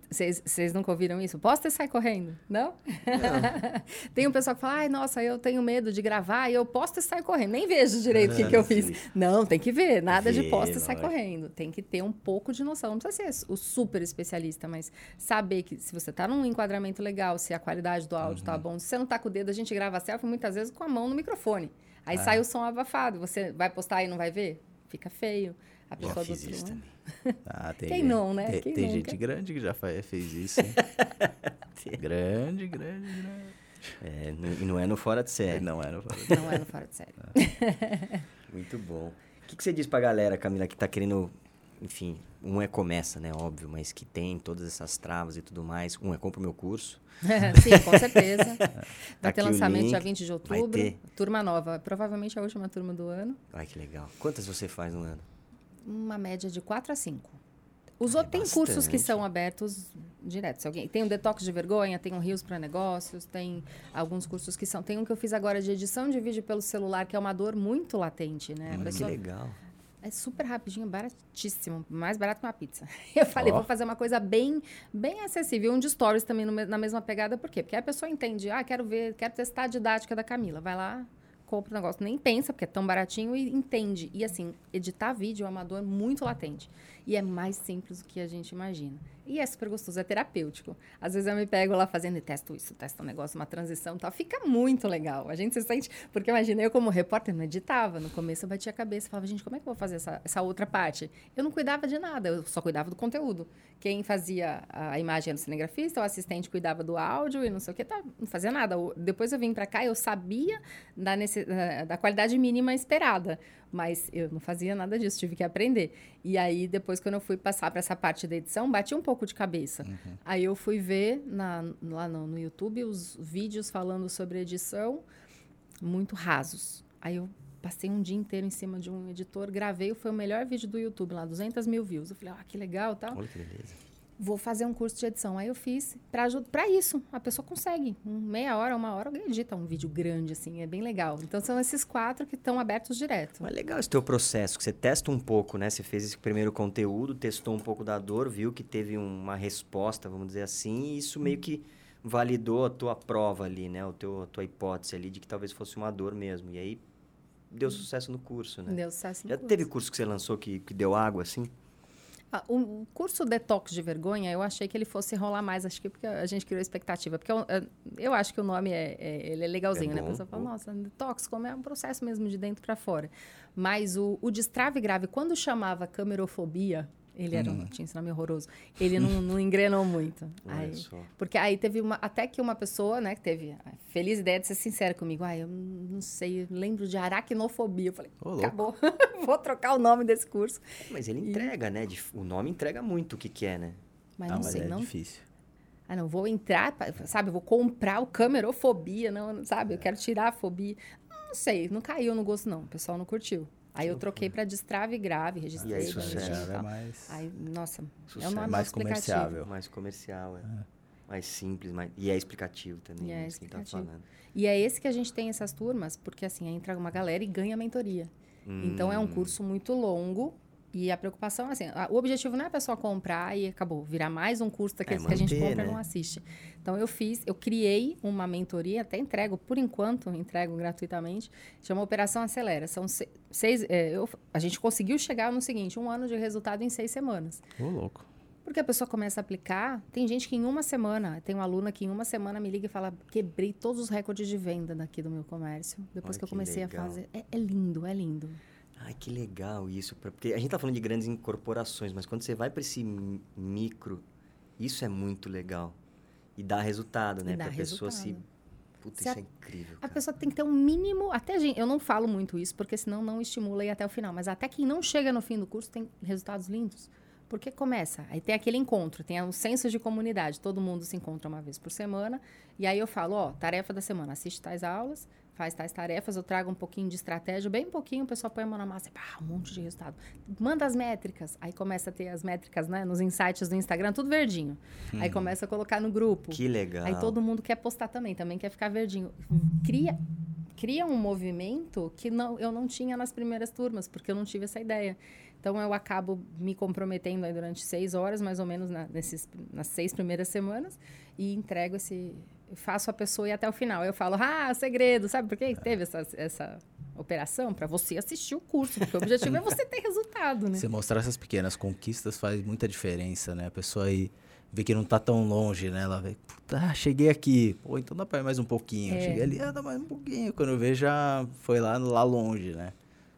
Vocês nunca ouviram isso? Posta e sai correndo, não? não. tem um pessoal que fala, ai, nossa, eu tenho medo de gravar e eu posto e saio correndo. Nem vejo direito o que, que eu fiz. Não, tem que ver, nada Vê, de posta e sai correndo. Tem que ter um pouco de noção. Não precisa ser o super especialista, mas saber que se você está num enquadramento legal, se a qualidade do áudio está uhum. bom, se você não está com o dedo, a gente grava selfie muitas vezes com a mão no microfone. Aí ah. sai o som abafado. Você vai postar e não vai ver? Fica feio. A pessoa Já fiz do isso também. Ah, tem, Quem não, né? Tem, Quem tem gente grande que já faz, fez isso. grande, grande, grande. É, e não é no fora de série. Não é no fora de série. Não é no fora de série. Muito bom. O que, que você diz pra galera, Camila, que tá querendo, enfim, um é começa, né, óbvio, mas que tem todas essas travas e tudo mais. Um é compra o meu curso. Sim, com certeza. Vai ter lançamento dia 20 de outubro. Turma nova. Provavelmente a última turma do ano. Ai, que legal. Quantas você faz no ano? Uma média de 4 a 5. Os ah, outros, é tem cursos que são abertos direto. Se alguém, tem o Detox de Vergonha, tem o Rios para Negócios, tem alguns cursos que são. Tem um que eu fiz agora de edição de vídeo pelo celular, que é uma dor muito latente, né? Hum, que legal. É super rapidinho, baratíssimo, mais barato que uma pizza. Eu falei, oh. vou fazer uma coisa bem, bem acessível. Um de stories também no, na mesma pegada, por quê? Porque a pessoa entende, ah, quero ver, quero testar a didática da Camila. Vai lá, compra o negócio, nem pensa, porque é tão baratinho e entende. E assim, editar vídeo é uma dor muito latente. E é mais simples do que a gente imagina. E é super gostoso, é terapêutico. Às vezes eu me pego lá fazendo e testo isso, testo um negócio, uma transição tal. Fica muito legal. A gente se sente. Porque imagina, eu como repórter não editava. No começo eu batia a cabeça e falava, gente, como é que eu vou fazer essa, essa outra parte? Eu não cuidava de nada, eu só cuidava do conteúdo. Quem fazia a imagem era o cinegrafista, o assistente cuidava do áudio e não sei o que, tá, não fazia nada. Depois eu vim para cá, eu sabia da, da qualidade mínima esperada. Mas eu não fazia nada disso, tive que aprender. E aí, depois, quando eu fui passar para essa parte da edição, bati um pouco de cabeça. Uhum. Aí eu fui ver na, lá no, no YouTube os vídeos falando sobre edição, muito rasos. Aí eu passei um dia inteiro em cima de um editor, gravei, foi o melhor vídeo do YouTube lá, 200 mil views. Eu falei, ah, que legal tal. Olha que beleza vou fazer um curso de edição. Aí eu fiz para isso. A pessoa consegue. Um, meia hora, uma hora, alguém edita um vídeo grande, assim. É bem legal. Então, são esses quatro que estão abertos direto. Mas é legal esse teu processo, que você testa um pouco, né? Você fez esse primeiro conteúdo, testou um pouco da dor, viu que teve uma resposta, vamos dizer assim, e isso meio que validou a tua prova ali, né? O teu, a tua hipótese ali de que talvez fosse uma dor mesmo. E aí, deu sucesso no curso, né? Deu sucesso no Já curso. teve curso que você lançou que, que deu água, assim? Ah, o curso Detox de Vergonha, eu achei que ele fosse rolar mais, acho que porque a gente criou expectativa. Porque eu, eu acho que o nome é, é ele é legalzinho, é né? A pessoa fala, nossa, detox, como é um processo mesmo de dentro para fora. Mas o, o destrave grave, quando chamava camerofobia, ele era, hum. tinha esse nome horroroso. Ele não, não engrenou muito. Aí, porque aí teve uma. Até que uma pessoa, né, que teve a feliz ideia de ser sincera comigo. Ah, eu não sei, lembro de aracnofobia. Eu falei, oh, acabou. Vou trocar o nome desse curso. Mas ele entrega, e... né? O nome entrega muito o que, que é, né? Mas não, não sei, é não. difícil. Ah, não, vou entrar, sabe? Vou comprar o camerofobia, não, sabe? Eu quero tirar a fobia. Não sei, não caiu no gosto, não. O pessoal não curtiu. Aí eu troquei para destrave grave, registrei. E aí, sucesso. É mais... Aí, nossa, sucesso. é um nome mais comerciável. Mais comercial, é. é. Mais simples, mais... e é explicativo também, e é né, explicativo. Tá falando. E é esse que a gente tem essas turmas, porque assim, entra uma galera e ganha mentoria. Hum. Então é um curso muito longo, e a preocupação, assim, a, o objetivo não é a pessoa comprar e acabou, virar mais um curso daqueles é manter, que a gente compra né? e não assiste. Então, eu fiz, eu criei uma mentoria, até entrego, por enquanto, entrego gratuitamente, chama Operação Acelera. São seis, é, eu, a gente conseguiu chegar no seguinte, um ano de resultado em seis semanas. Ô, oh, louco. Porque a pessoa começa a aplicar, tem gente que em uma semana, tem uma aluna que em uma semana me liga e fala, quebrei todos os recordes de venda daqui do meu comércio, depois Olha que eu comecei que a fazer. É, é lindo, é lindo. Ai, que legal isso. Porque a gente tá falando de grandes incorporações, mas quando você vai para esse micro, isso é muito legal. E dá resultado, né? Para a pessoa se. Puta, se isso a, é incrível. Cara. A pessoa tem que ter um mínimo. Até gente, eu não falo muito isso, porque senão não estimula ir até o final. Mas até quem não chega no fim do curso tem resultados lindos. Porque começa, aí tem aquele encontro, tem um senso de comunidade, todo mundo se encontra uma vez por semana, e aí eu falo, ó, tarefa da semana, assiste tais aulas, faz tais tarefas, eu trago um pouquinho de estratégia, bem pouquinho, o pessoal põe a mão na massa, pá, um monte de resultado. Manda as métricas, aí começa a ter as métricas, né, nos insights do Instagram, tudo verdinho. Hum. Aí começa a colocar no grupo. Que legal. Aí todo mundo quer postar também, também quer ficar verdinho. Cria cria um movimento que não, eu não tinha nas primeiras turmas, porque eu não tive essa ideia. Então eu acabo me comprometendo aí durante seis horas, mais ou menos, na, nesses, nas seis primeiras semanas, e entrego esse. Faço a pessoa ir até o final. Eu falo, ah, segredo, sabe por que teve essa, essa operação? Para você assistir o curso, porque o objetivo é você ter resultado, né? Você mostrar essas pequenas conquistas faz muita diferença, né? A pessoa aí vê que não tá tão longe, né? Ela vê, puta, cheguei aqui. Pô, então dá pra ir mais um pouquinho. É. Cheguei ali, ah, dá mais um pouquinho. Quando eu vejo, já foi lá, lá longe, né?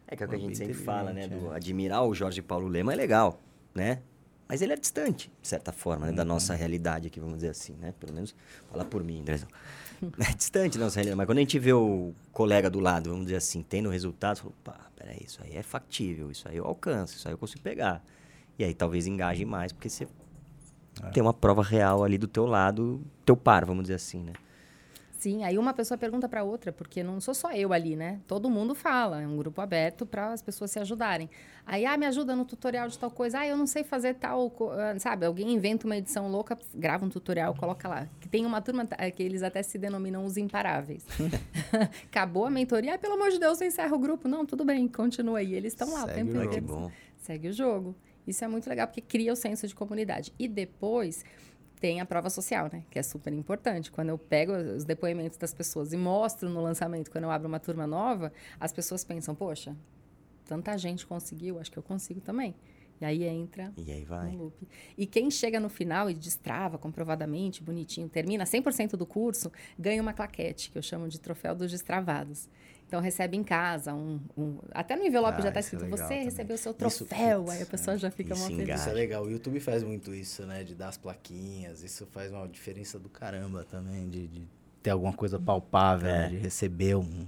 É que é o que a gente sempre fala, né? Do é. admirar o Jorge Paulo Lema é legal, né? Mas ele é distante, de certa forma, né? Da uhum. nossa realidade aqui, vamos dizer assim, né? Pelo menos falar por mim, Andrezão. É distante da nossa realidade. Mas quando a gente vê o colega do lado, vamos dizer assim, tendo resultado, fala, pá, peraí, isso aí é factível, isso aí eu alcanço, isso aí eu consigo pegar. E aí talvez engaje mais, porque você é. tem uma prova real ali do teu lado, teu par, vamos dizer assim, né? Sim, aí uma pessoa pergunta para outra, porque não sou só eu ali, né? Todo mundo fala, é um grupo aberto para as pessoas se ajudarem. Aí, ah, me ajuda no tutorial de tal coisa. Ah, eu não sei fazer tal, ah, sabe? Alguém inventa uma edição louca, grava um tutorial, coloca lá. Que tem uma turma é, que eles até se denominam os imparáveis. Acabou a mentoria, ah, pelo amor de Deus, você encerra o grupo. Não, tudo bem, continua aí. Eles estão lá Segue o tempo inteiro. Segue o jogo. Isso é muito legal, porque cria o senso de comunidade. E depois tem a prova social, né? Que é super importante. Quando eu pego os depoimentos das pessoas e mostro no lançamento, quando eu abro uma turma nova, as pessoas pensam, poxa, tanta gente conseguiu, acho que eu consigo também. E aí entra e aí vai. no loop. E quem chega no final e destrava comprovadamente, bonitinho, termina 100% do curso, ganha uma claquete, que eu chamo de troféu dos destravados. Então recebe em casa um, um até no envelope ah, já está escrito é você também. recebeu seu troféu, isso, aí a pessoa é, já fica muito feliz. Isso é legal. O YouTube faz muito isso, né, de dar as plaquinhas. Isso faz uma diferença do caramba também de, de ter alguma coisa palpável, é. né, de receber um,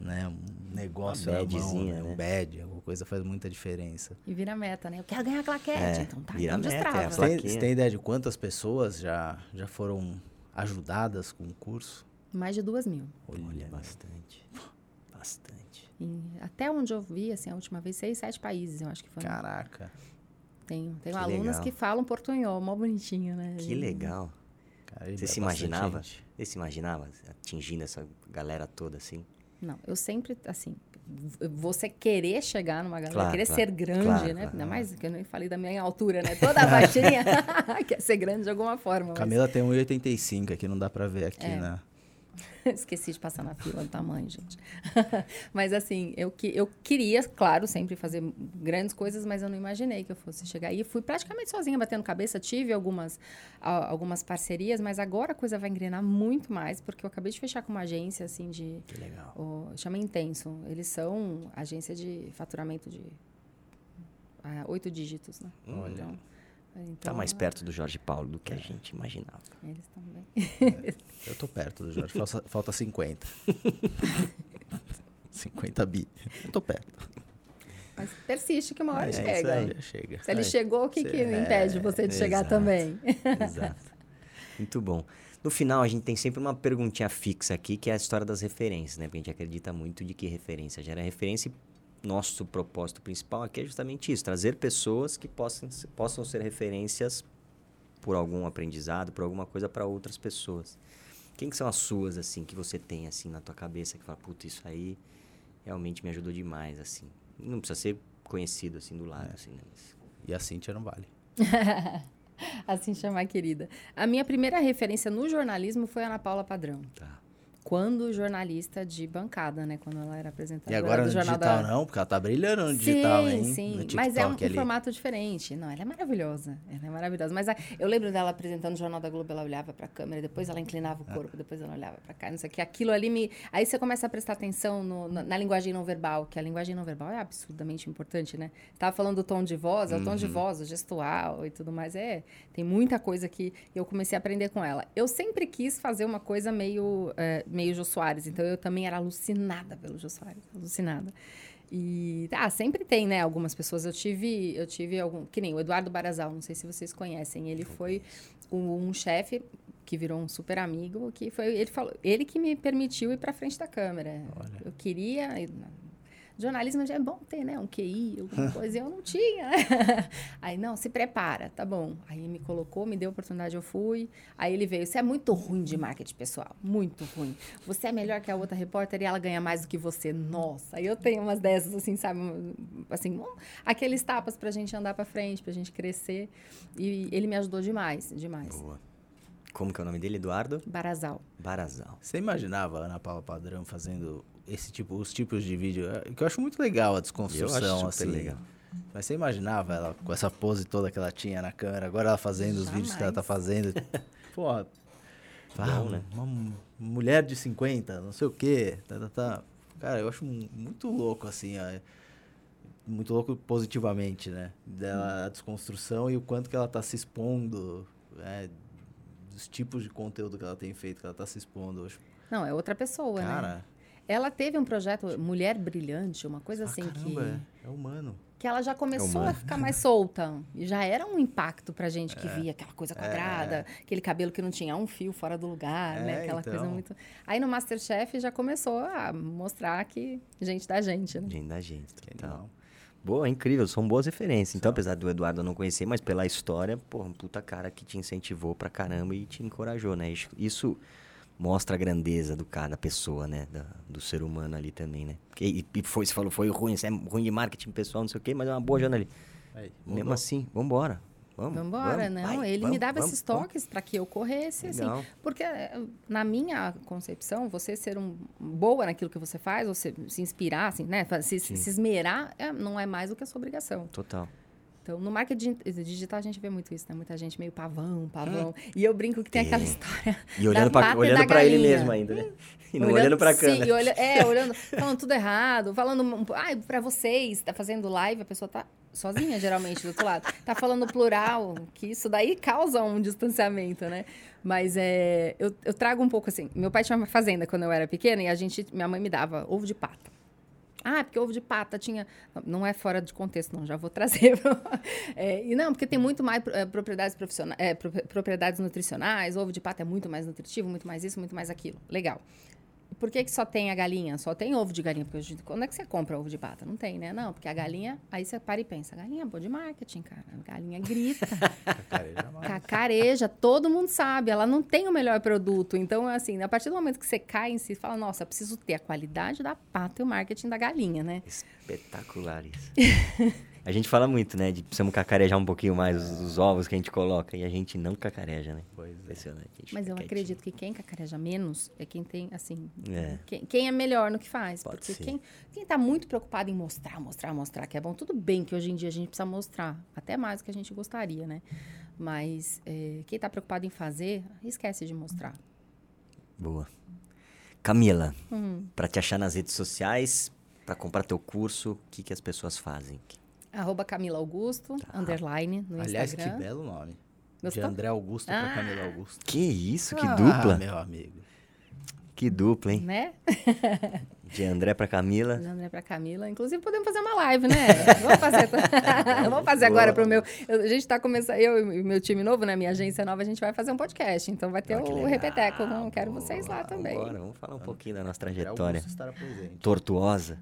né, um negócio, uma badzinha, mão, né, um badge, alguma coisa faz muita diferença. E vira meta, né? Eu quero ganhar claquete, é, então tá. Vira então meta, é você, tem, você tem ideia de quantas pessoas já já foram ajudadas com o curso? Mais de duas mil. Olha, Olha bastante. Bastante. Em, até onde eu vi, assim, a última vez, seis, sete países, eu acho que foi. Caraca. Tenho, tenho que alunas legal. que falam portunhol, mó bonitinho, né? Que legal. Cara, Você se imaginava? Você se imaginava atingindo essa galera toda assim? Não, eu sempre, assim, você querer chegar numa galera, claro, querer claro, ser grande, claro, né? Claro, Ainda mais que eu nem falei da minha altura, né? Toda baixinha quer ser grande de alguma forma. Camila mas... tem 1,85 aqui, não dá pra ver aqui, é. né? Esqueci de passar na fila do tamanho, gente. mas assim, eu, que, eu queria, claro, sempre fazer grandes coisas, mas eu não imaginei que eu fosse chegar aí. Fui praticamente sozinha batendo cabeça, tive algumas, algumas parcerias, mas agora a coisa vai engrenar muito mais, porque eu acabei de fechar com uma agência, assim, de... Que legal. O, chama Intenso. Eles são agência de faturamento de ah, oito dígitos, né? Olha. Então, então, tá mais perto do Jorge Paulo do que a gente imaginava. Eles também. É, eu tô perto do Jorge, falta, falta 50. 50 bi. Eu tô perto. Mas persiste que uma hora é, chega. Aí, chega. Se ele chegou, o que, que é, impede você de chegar também? Exato. Muito bom. No final, a gente tem sempre uma perguntinha fixa aqui, que é a história das referências, né? Porque a gente acredita muito de que referência gera referência e nosso propósito principal aqui é justamente isso: trazer pessoas que possam, possam ser referências por algum aprendizado, por alguma coisa para outras pessoas. Quem que são as suas, assim, que você tem, assim, na tua cabeça, que fala, puta, isso aí realmente me ajudou demais, assim. Não precisa ser conhecido, assim, do lado, é. assim, né? Mas... E a Cintia não vale. assim chamar querida. A minha primeira referência no jornalismo foi a Ana Paula Padrão. Tá quando jornalista de bancada, né? Quando ela era apresentadora E agora no digital da... não, porque ela tá brilhando no digital, sim, hein? Sim, sim. Mas é um, um, formato diferente. Não, ela é maravilhosa. Ela é maravilhosa. Mas a, eu lembro dela apresentando o Jornal da Globo, ela olhava pra câmera, depois ela inclinava o ah. corpo, depois ela olhava pra cá, não sei o que. Aquilo ali me... Aí você começa a prestar atenção no, na, na, linguagem não verbal, que a linguagem não verbal é absurdamente importante, né? Tava falando do tom de voz, é o tom de uhum. voz, o gestual e tudo mais. É, tem muita coisa que eu comecei a aprender com ela. Eu sempre quis fazer uma coisa meio, é, meio Jô Soares, então eu também era alucinada pelo Jô Soares, alucinada. E ah, sempre tem, né, algumas pessoas. Eu tive, eu tive algum, que nem o Eduardo Barazal, não sei se vocês conhecem. Ele foi um, um chefe que virou um super amigo, que foi ele falou, ele que me permitiu ir para frente da câmera. Olha. Eu queria jornalismo é bom ter, né? Um QI, alguma coisa. eu não tinha. Aí, não, se prepara, tá bom. Aí me colocou, me deu a oportunidade, eu fui. Aí ele veio, você é muito ruim de marketing pessoal, muito ruim. Você é melhor que a outra repórter e ela ganha mais do que você. Nossa, aí eu tenho umas dessas, assim, sabe? Assim, aqueles tapas pra gente andar pra frente, pra gente crescer. E ele me ajudou demais, demais. Boa. Como que é o nome dele, Eduardo? Barazal. Barazal. Você imaginava a Ana Paula Padrão fazendo esse tipo, os tipos de vídeo? É, que eu acho muito legal a desconstrução, acho assim. legal. Mas você imaginava ela com essa pose toda que ela tinha na câmera, agora ela fazendo Jamais. os vídeos que ela tá fazendo. Porra, Bom, né? uma mulher de 50, não sei o quê. Tá, tá, tá. Cara, eu acho muito louco, assim, ó, muito louco positivamente, né? Dela, a desconstrução e o quanto que ela tá se expondo, né? dos tipos de conteúdo que ela tem feito, que ela está se expondo hoje. Não, é outra pessoa, né? Cara, né? Ela teve um projeto Mulher Brilhante, uma coisa ah, assim caramba, que. É, é humano. Que ela já começou é a ficar mais solta. E já era um impacto pra gente que é. via aquela coisa quadrada, é. aquele cabelo que não tinha um fio fora do lugar, né? É, aquela então. coisa muito. Aí no Masterchef já começou a mostrar que gente da gente, né? Gente da gente, total. Boa, incrível, são boas referências. Então, apesar do Eduardo não conhecer, mas pela história, pô, um puta cara que te incentivou pra caramba e te encorajou, né? Isso mostra a grandeza do cara, da pessoa, né? Da, do ser humano ali também, né? E, e foi, você falou, foi ruim, você é ruim de marketing pessoal, não sei o quê, mas é uma boa jornalista. Aí, Mesmo assim, vambora. Vamos, embora, vamos, não. Vai, ele vamos, me dava vamos, esses toques para que eu corresse, assim. Porque, eh, na minha concepção, você ser um, boa naquilo que você faz, ou se, se inspirar, assim, né? Se, se esmerar, é, não é mais do que a sua obrigação. Total. Então, no marketing digital a gente vê muito isso, né? Muita gente meio pavão, pavão. Hum. E eu brinco que tem, aquela história. E olhando para olhando para ele mesmo ainda, né? E não olhando, olhando para a câmera. Sim, olha, é, olhando, falando tudo errado, falando, ah, para vocês, tá fazendo live, a pessoa tá sozinha, geralmente, do outro lado. Tá falando plural, que isso daí causa um distanciamento, né? Mas é, eu, eu trago um pouco assim. Meu pai tinha uma fazenda quando eu era pequena e a gente, minha mãe me dava ovo de pata. Ah, porque ovo de pata tinha. Não é fora de contexto, não, já vou trazer. é, e não, porque tem muito mais é, propriedades profissionais, é, propriedades nutricionais, ovo de pata é muito mais nutritivo, muito mais isso, muito mais aquilo. Legal. Por que, que só tem a galinha? Só tem ovo de galinha? Porque quando é que você compra ovo de pata? Não tem, né? Não, porque a galinha. Aí você para e pensa: galinha é boa de marketing, cara. A galinha grita. cacareja, cacareja, todo mundo sabe. Ela não tem o melhor produto. Então, assim, a partir do momento que você cai em si, fala: nossa, preciso ter a qualidade da pata e o marketing da galinha, né? Espetacular isso. A gente fala muito, né? De precisamos cacarejar um pouquinho mais os, os, ovos que a gente coloca. E a gente não cacareja, né? Pois é. Impressionante. Mas eu acredito que quem cacareja menos é quem tem, assim... É. Quem, quem, é melhor no que faz. Pode porque ser. quem, quem tá muito preocupado em mostrar, mostrar, mostrar que é bom. Tudo bem que hoje em dia a gente precisa mostrar. Até mais do que a gente gostaria, né? Mas é, quem tá preocupado em fazer, esquece de mostrar. Boa. Camila, hum. para te achar nas redes sociais, para comprar teu curso, o que, que as pessoas fazem? Arroba Camila Augusto, tá. underline, no Aliás, Instagram. que belo nome. Gostou? De André Augusto ah. para Camila Augusto. Que isso, que ah, dupla. meu amigo. Que dupla, hein? Né? De André para Camila. De André para Camila. Inclusive, podemos fazer uma live, né? Vamos fazer, Vamos fazer agora para o meu... a gente está começando... Eu e o meu time novo, né? Minha agência nova, a gente vai fazer um podcast. Então, vai ter ah, o Repeteco. Não, quero vocês lá também. Agora, vamos falar um pouquinho da nossa trajetória. Tortuosa.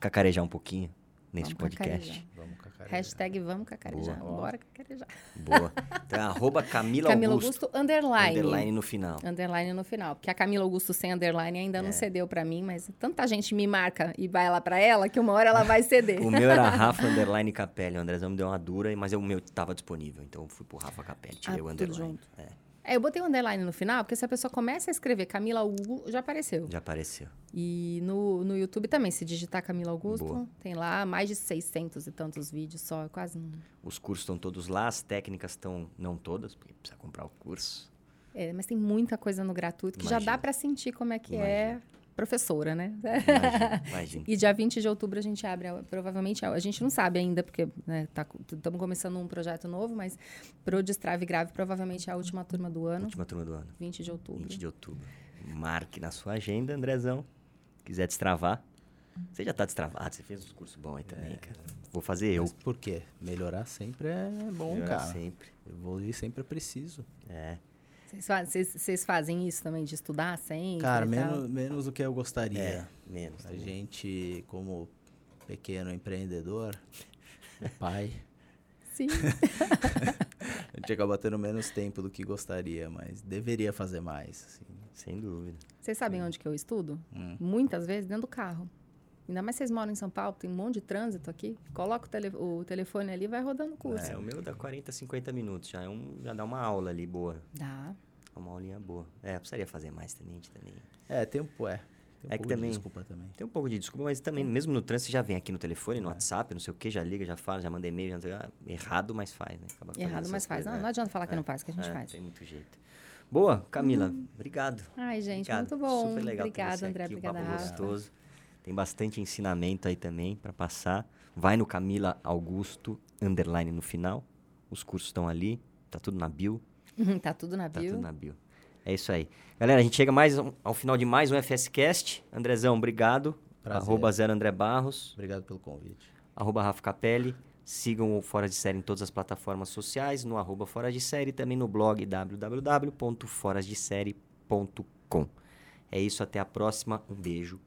Cacarejar um pouquinho neste vamos podcast. Cacarejar. Vamos cacarejar. Hashtag vamos cacarejar. Boa. Bora cacarejar. Boa. Então, é arroba Camila, Camila Augusto, Augusto. underline. Underline no final. Underline no final. Porque a Camila Augusto sem underline ainda é. não cedeu para mim, mas tanta gente me marca e vai lá para ela que uma hora ela vai ceder. o meu era Rafa underline Capelli. O Andrezão me deu uma dura, mas o meu estava disponível. Então eu fui pro Rafa Capelli, tirei ah, o underline. Junto. É. É, eu botei um underline no final, porque se a pessoa começa a escrever Camila Augusto, já apareceu. Já apareceu. E no, no YouTube também, se digitar Camila Augusto, Boa. tem lá mais de 600 e tantos vídeos só, quase um... Os cursos estão todos lá, as técnicas estão, não todas, porque precisa comprar o curso. É, mas tem muita coisa no gratuito que Imagina. já dá para sentir como é que é Imagina. é professora, né? Imagina, imagina. e dia 20 de outubro a gente abre, provavelmente, a gente não sabe ainda, porque estamos né, tá, começando um projeto novo, mas pro Destrave Grave, provavelmente é a última turma do ano. Última turma do ano. 20 de outubro. 20 de outubro. Marque na sua agenda, Andrezão. Quiser destravar. Você já está destravado, você fez um curso bom aí também, é. cara. Vou fazer eu. Mas por quê? Melhorar sempre é bom, Melhorar cara. sempre. Evoluir sempre é preciso. É. Vocês fazem isso também, de estudar sempre? Cara, menos, menos do que eu gostaria. É, menos. A também. gente, como pequeno empreendedor, pai. Sim. a gente acaba tendo menos tempo do que gostaria, mas deveria fazer mais. Assim. Sem dúvida. Vocês sabem onde que eu estudo? Hum. Muitas vezes dentro do carro. Ainda mais vocês moram em São Paulo, tem um monte de trânsito aqui. Coloca o, tele, o telefone ali e vai rodando o curso. É, o meu dá 40, 50 minutos. Já, é um, já dá uma aula ali boa. Dá. Uma aulinha boa. É, precisaria fazer mais, tenente, também. É, tempo é. Tem um é que também. De desculpa também. Tem um pouco de desculpa, mas também, mesmo no trânsito, você já vem aqui no telefone, no é. WhatsApp, não sei o que, já liga, já fala, já manda e-mail, já... errado, mas faz, né? errado, mas faz. Não, não adianta falar que não faz, que a gente é, faz. Tem muito jeito. Boa, Camila, uhum. obrigado. Ai, gente, obrigado. muito bom. Super legal Obrigada, André. Aqui, obrigada, um Rafa. gostoso. Tem bastante ensinamento aí também para passar. Vai no Camila Augusto, underline no final. Os cursos estão ali, tá tudo na bio. tá tudo na bio. Tá tudo na bio. É isso aí. Galera, a gente chega mais ao final de mais um FSCast. Andrezão, obrigado. Prazer. Arroba Zero André Barros. Obrigado pelo convite. Arroba Rafa Capelli. Sigam o Fora de Série em todas as plataformas sociais, no arroba Fora de Série e também no blog www.forasdesérie.com. É isso, até a próxima. Um beijo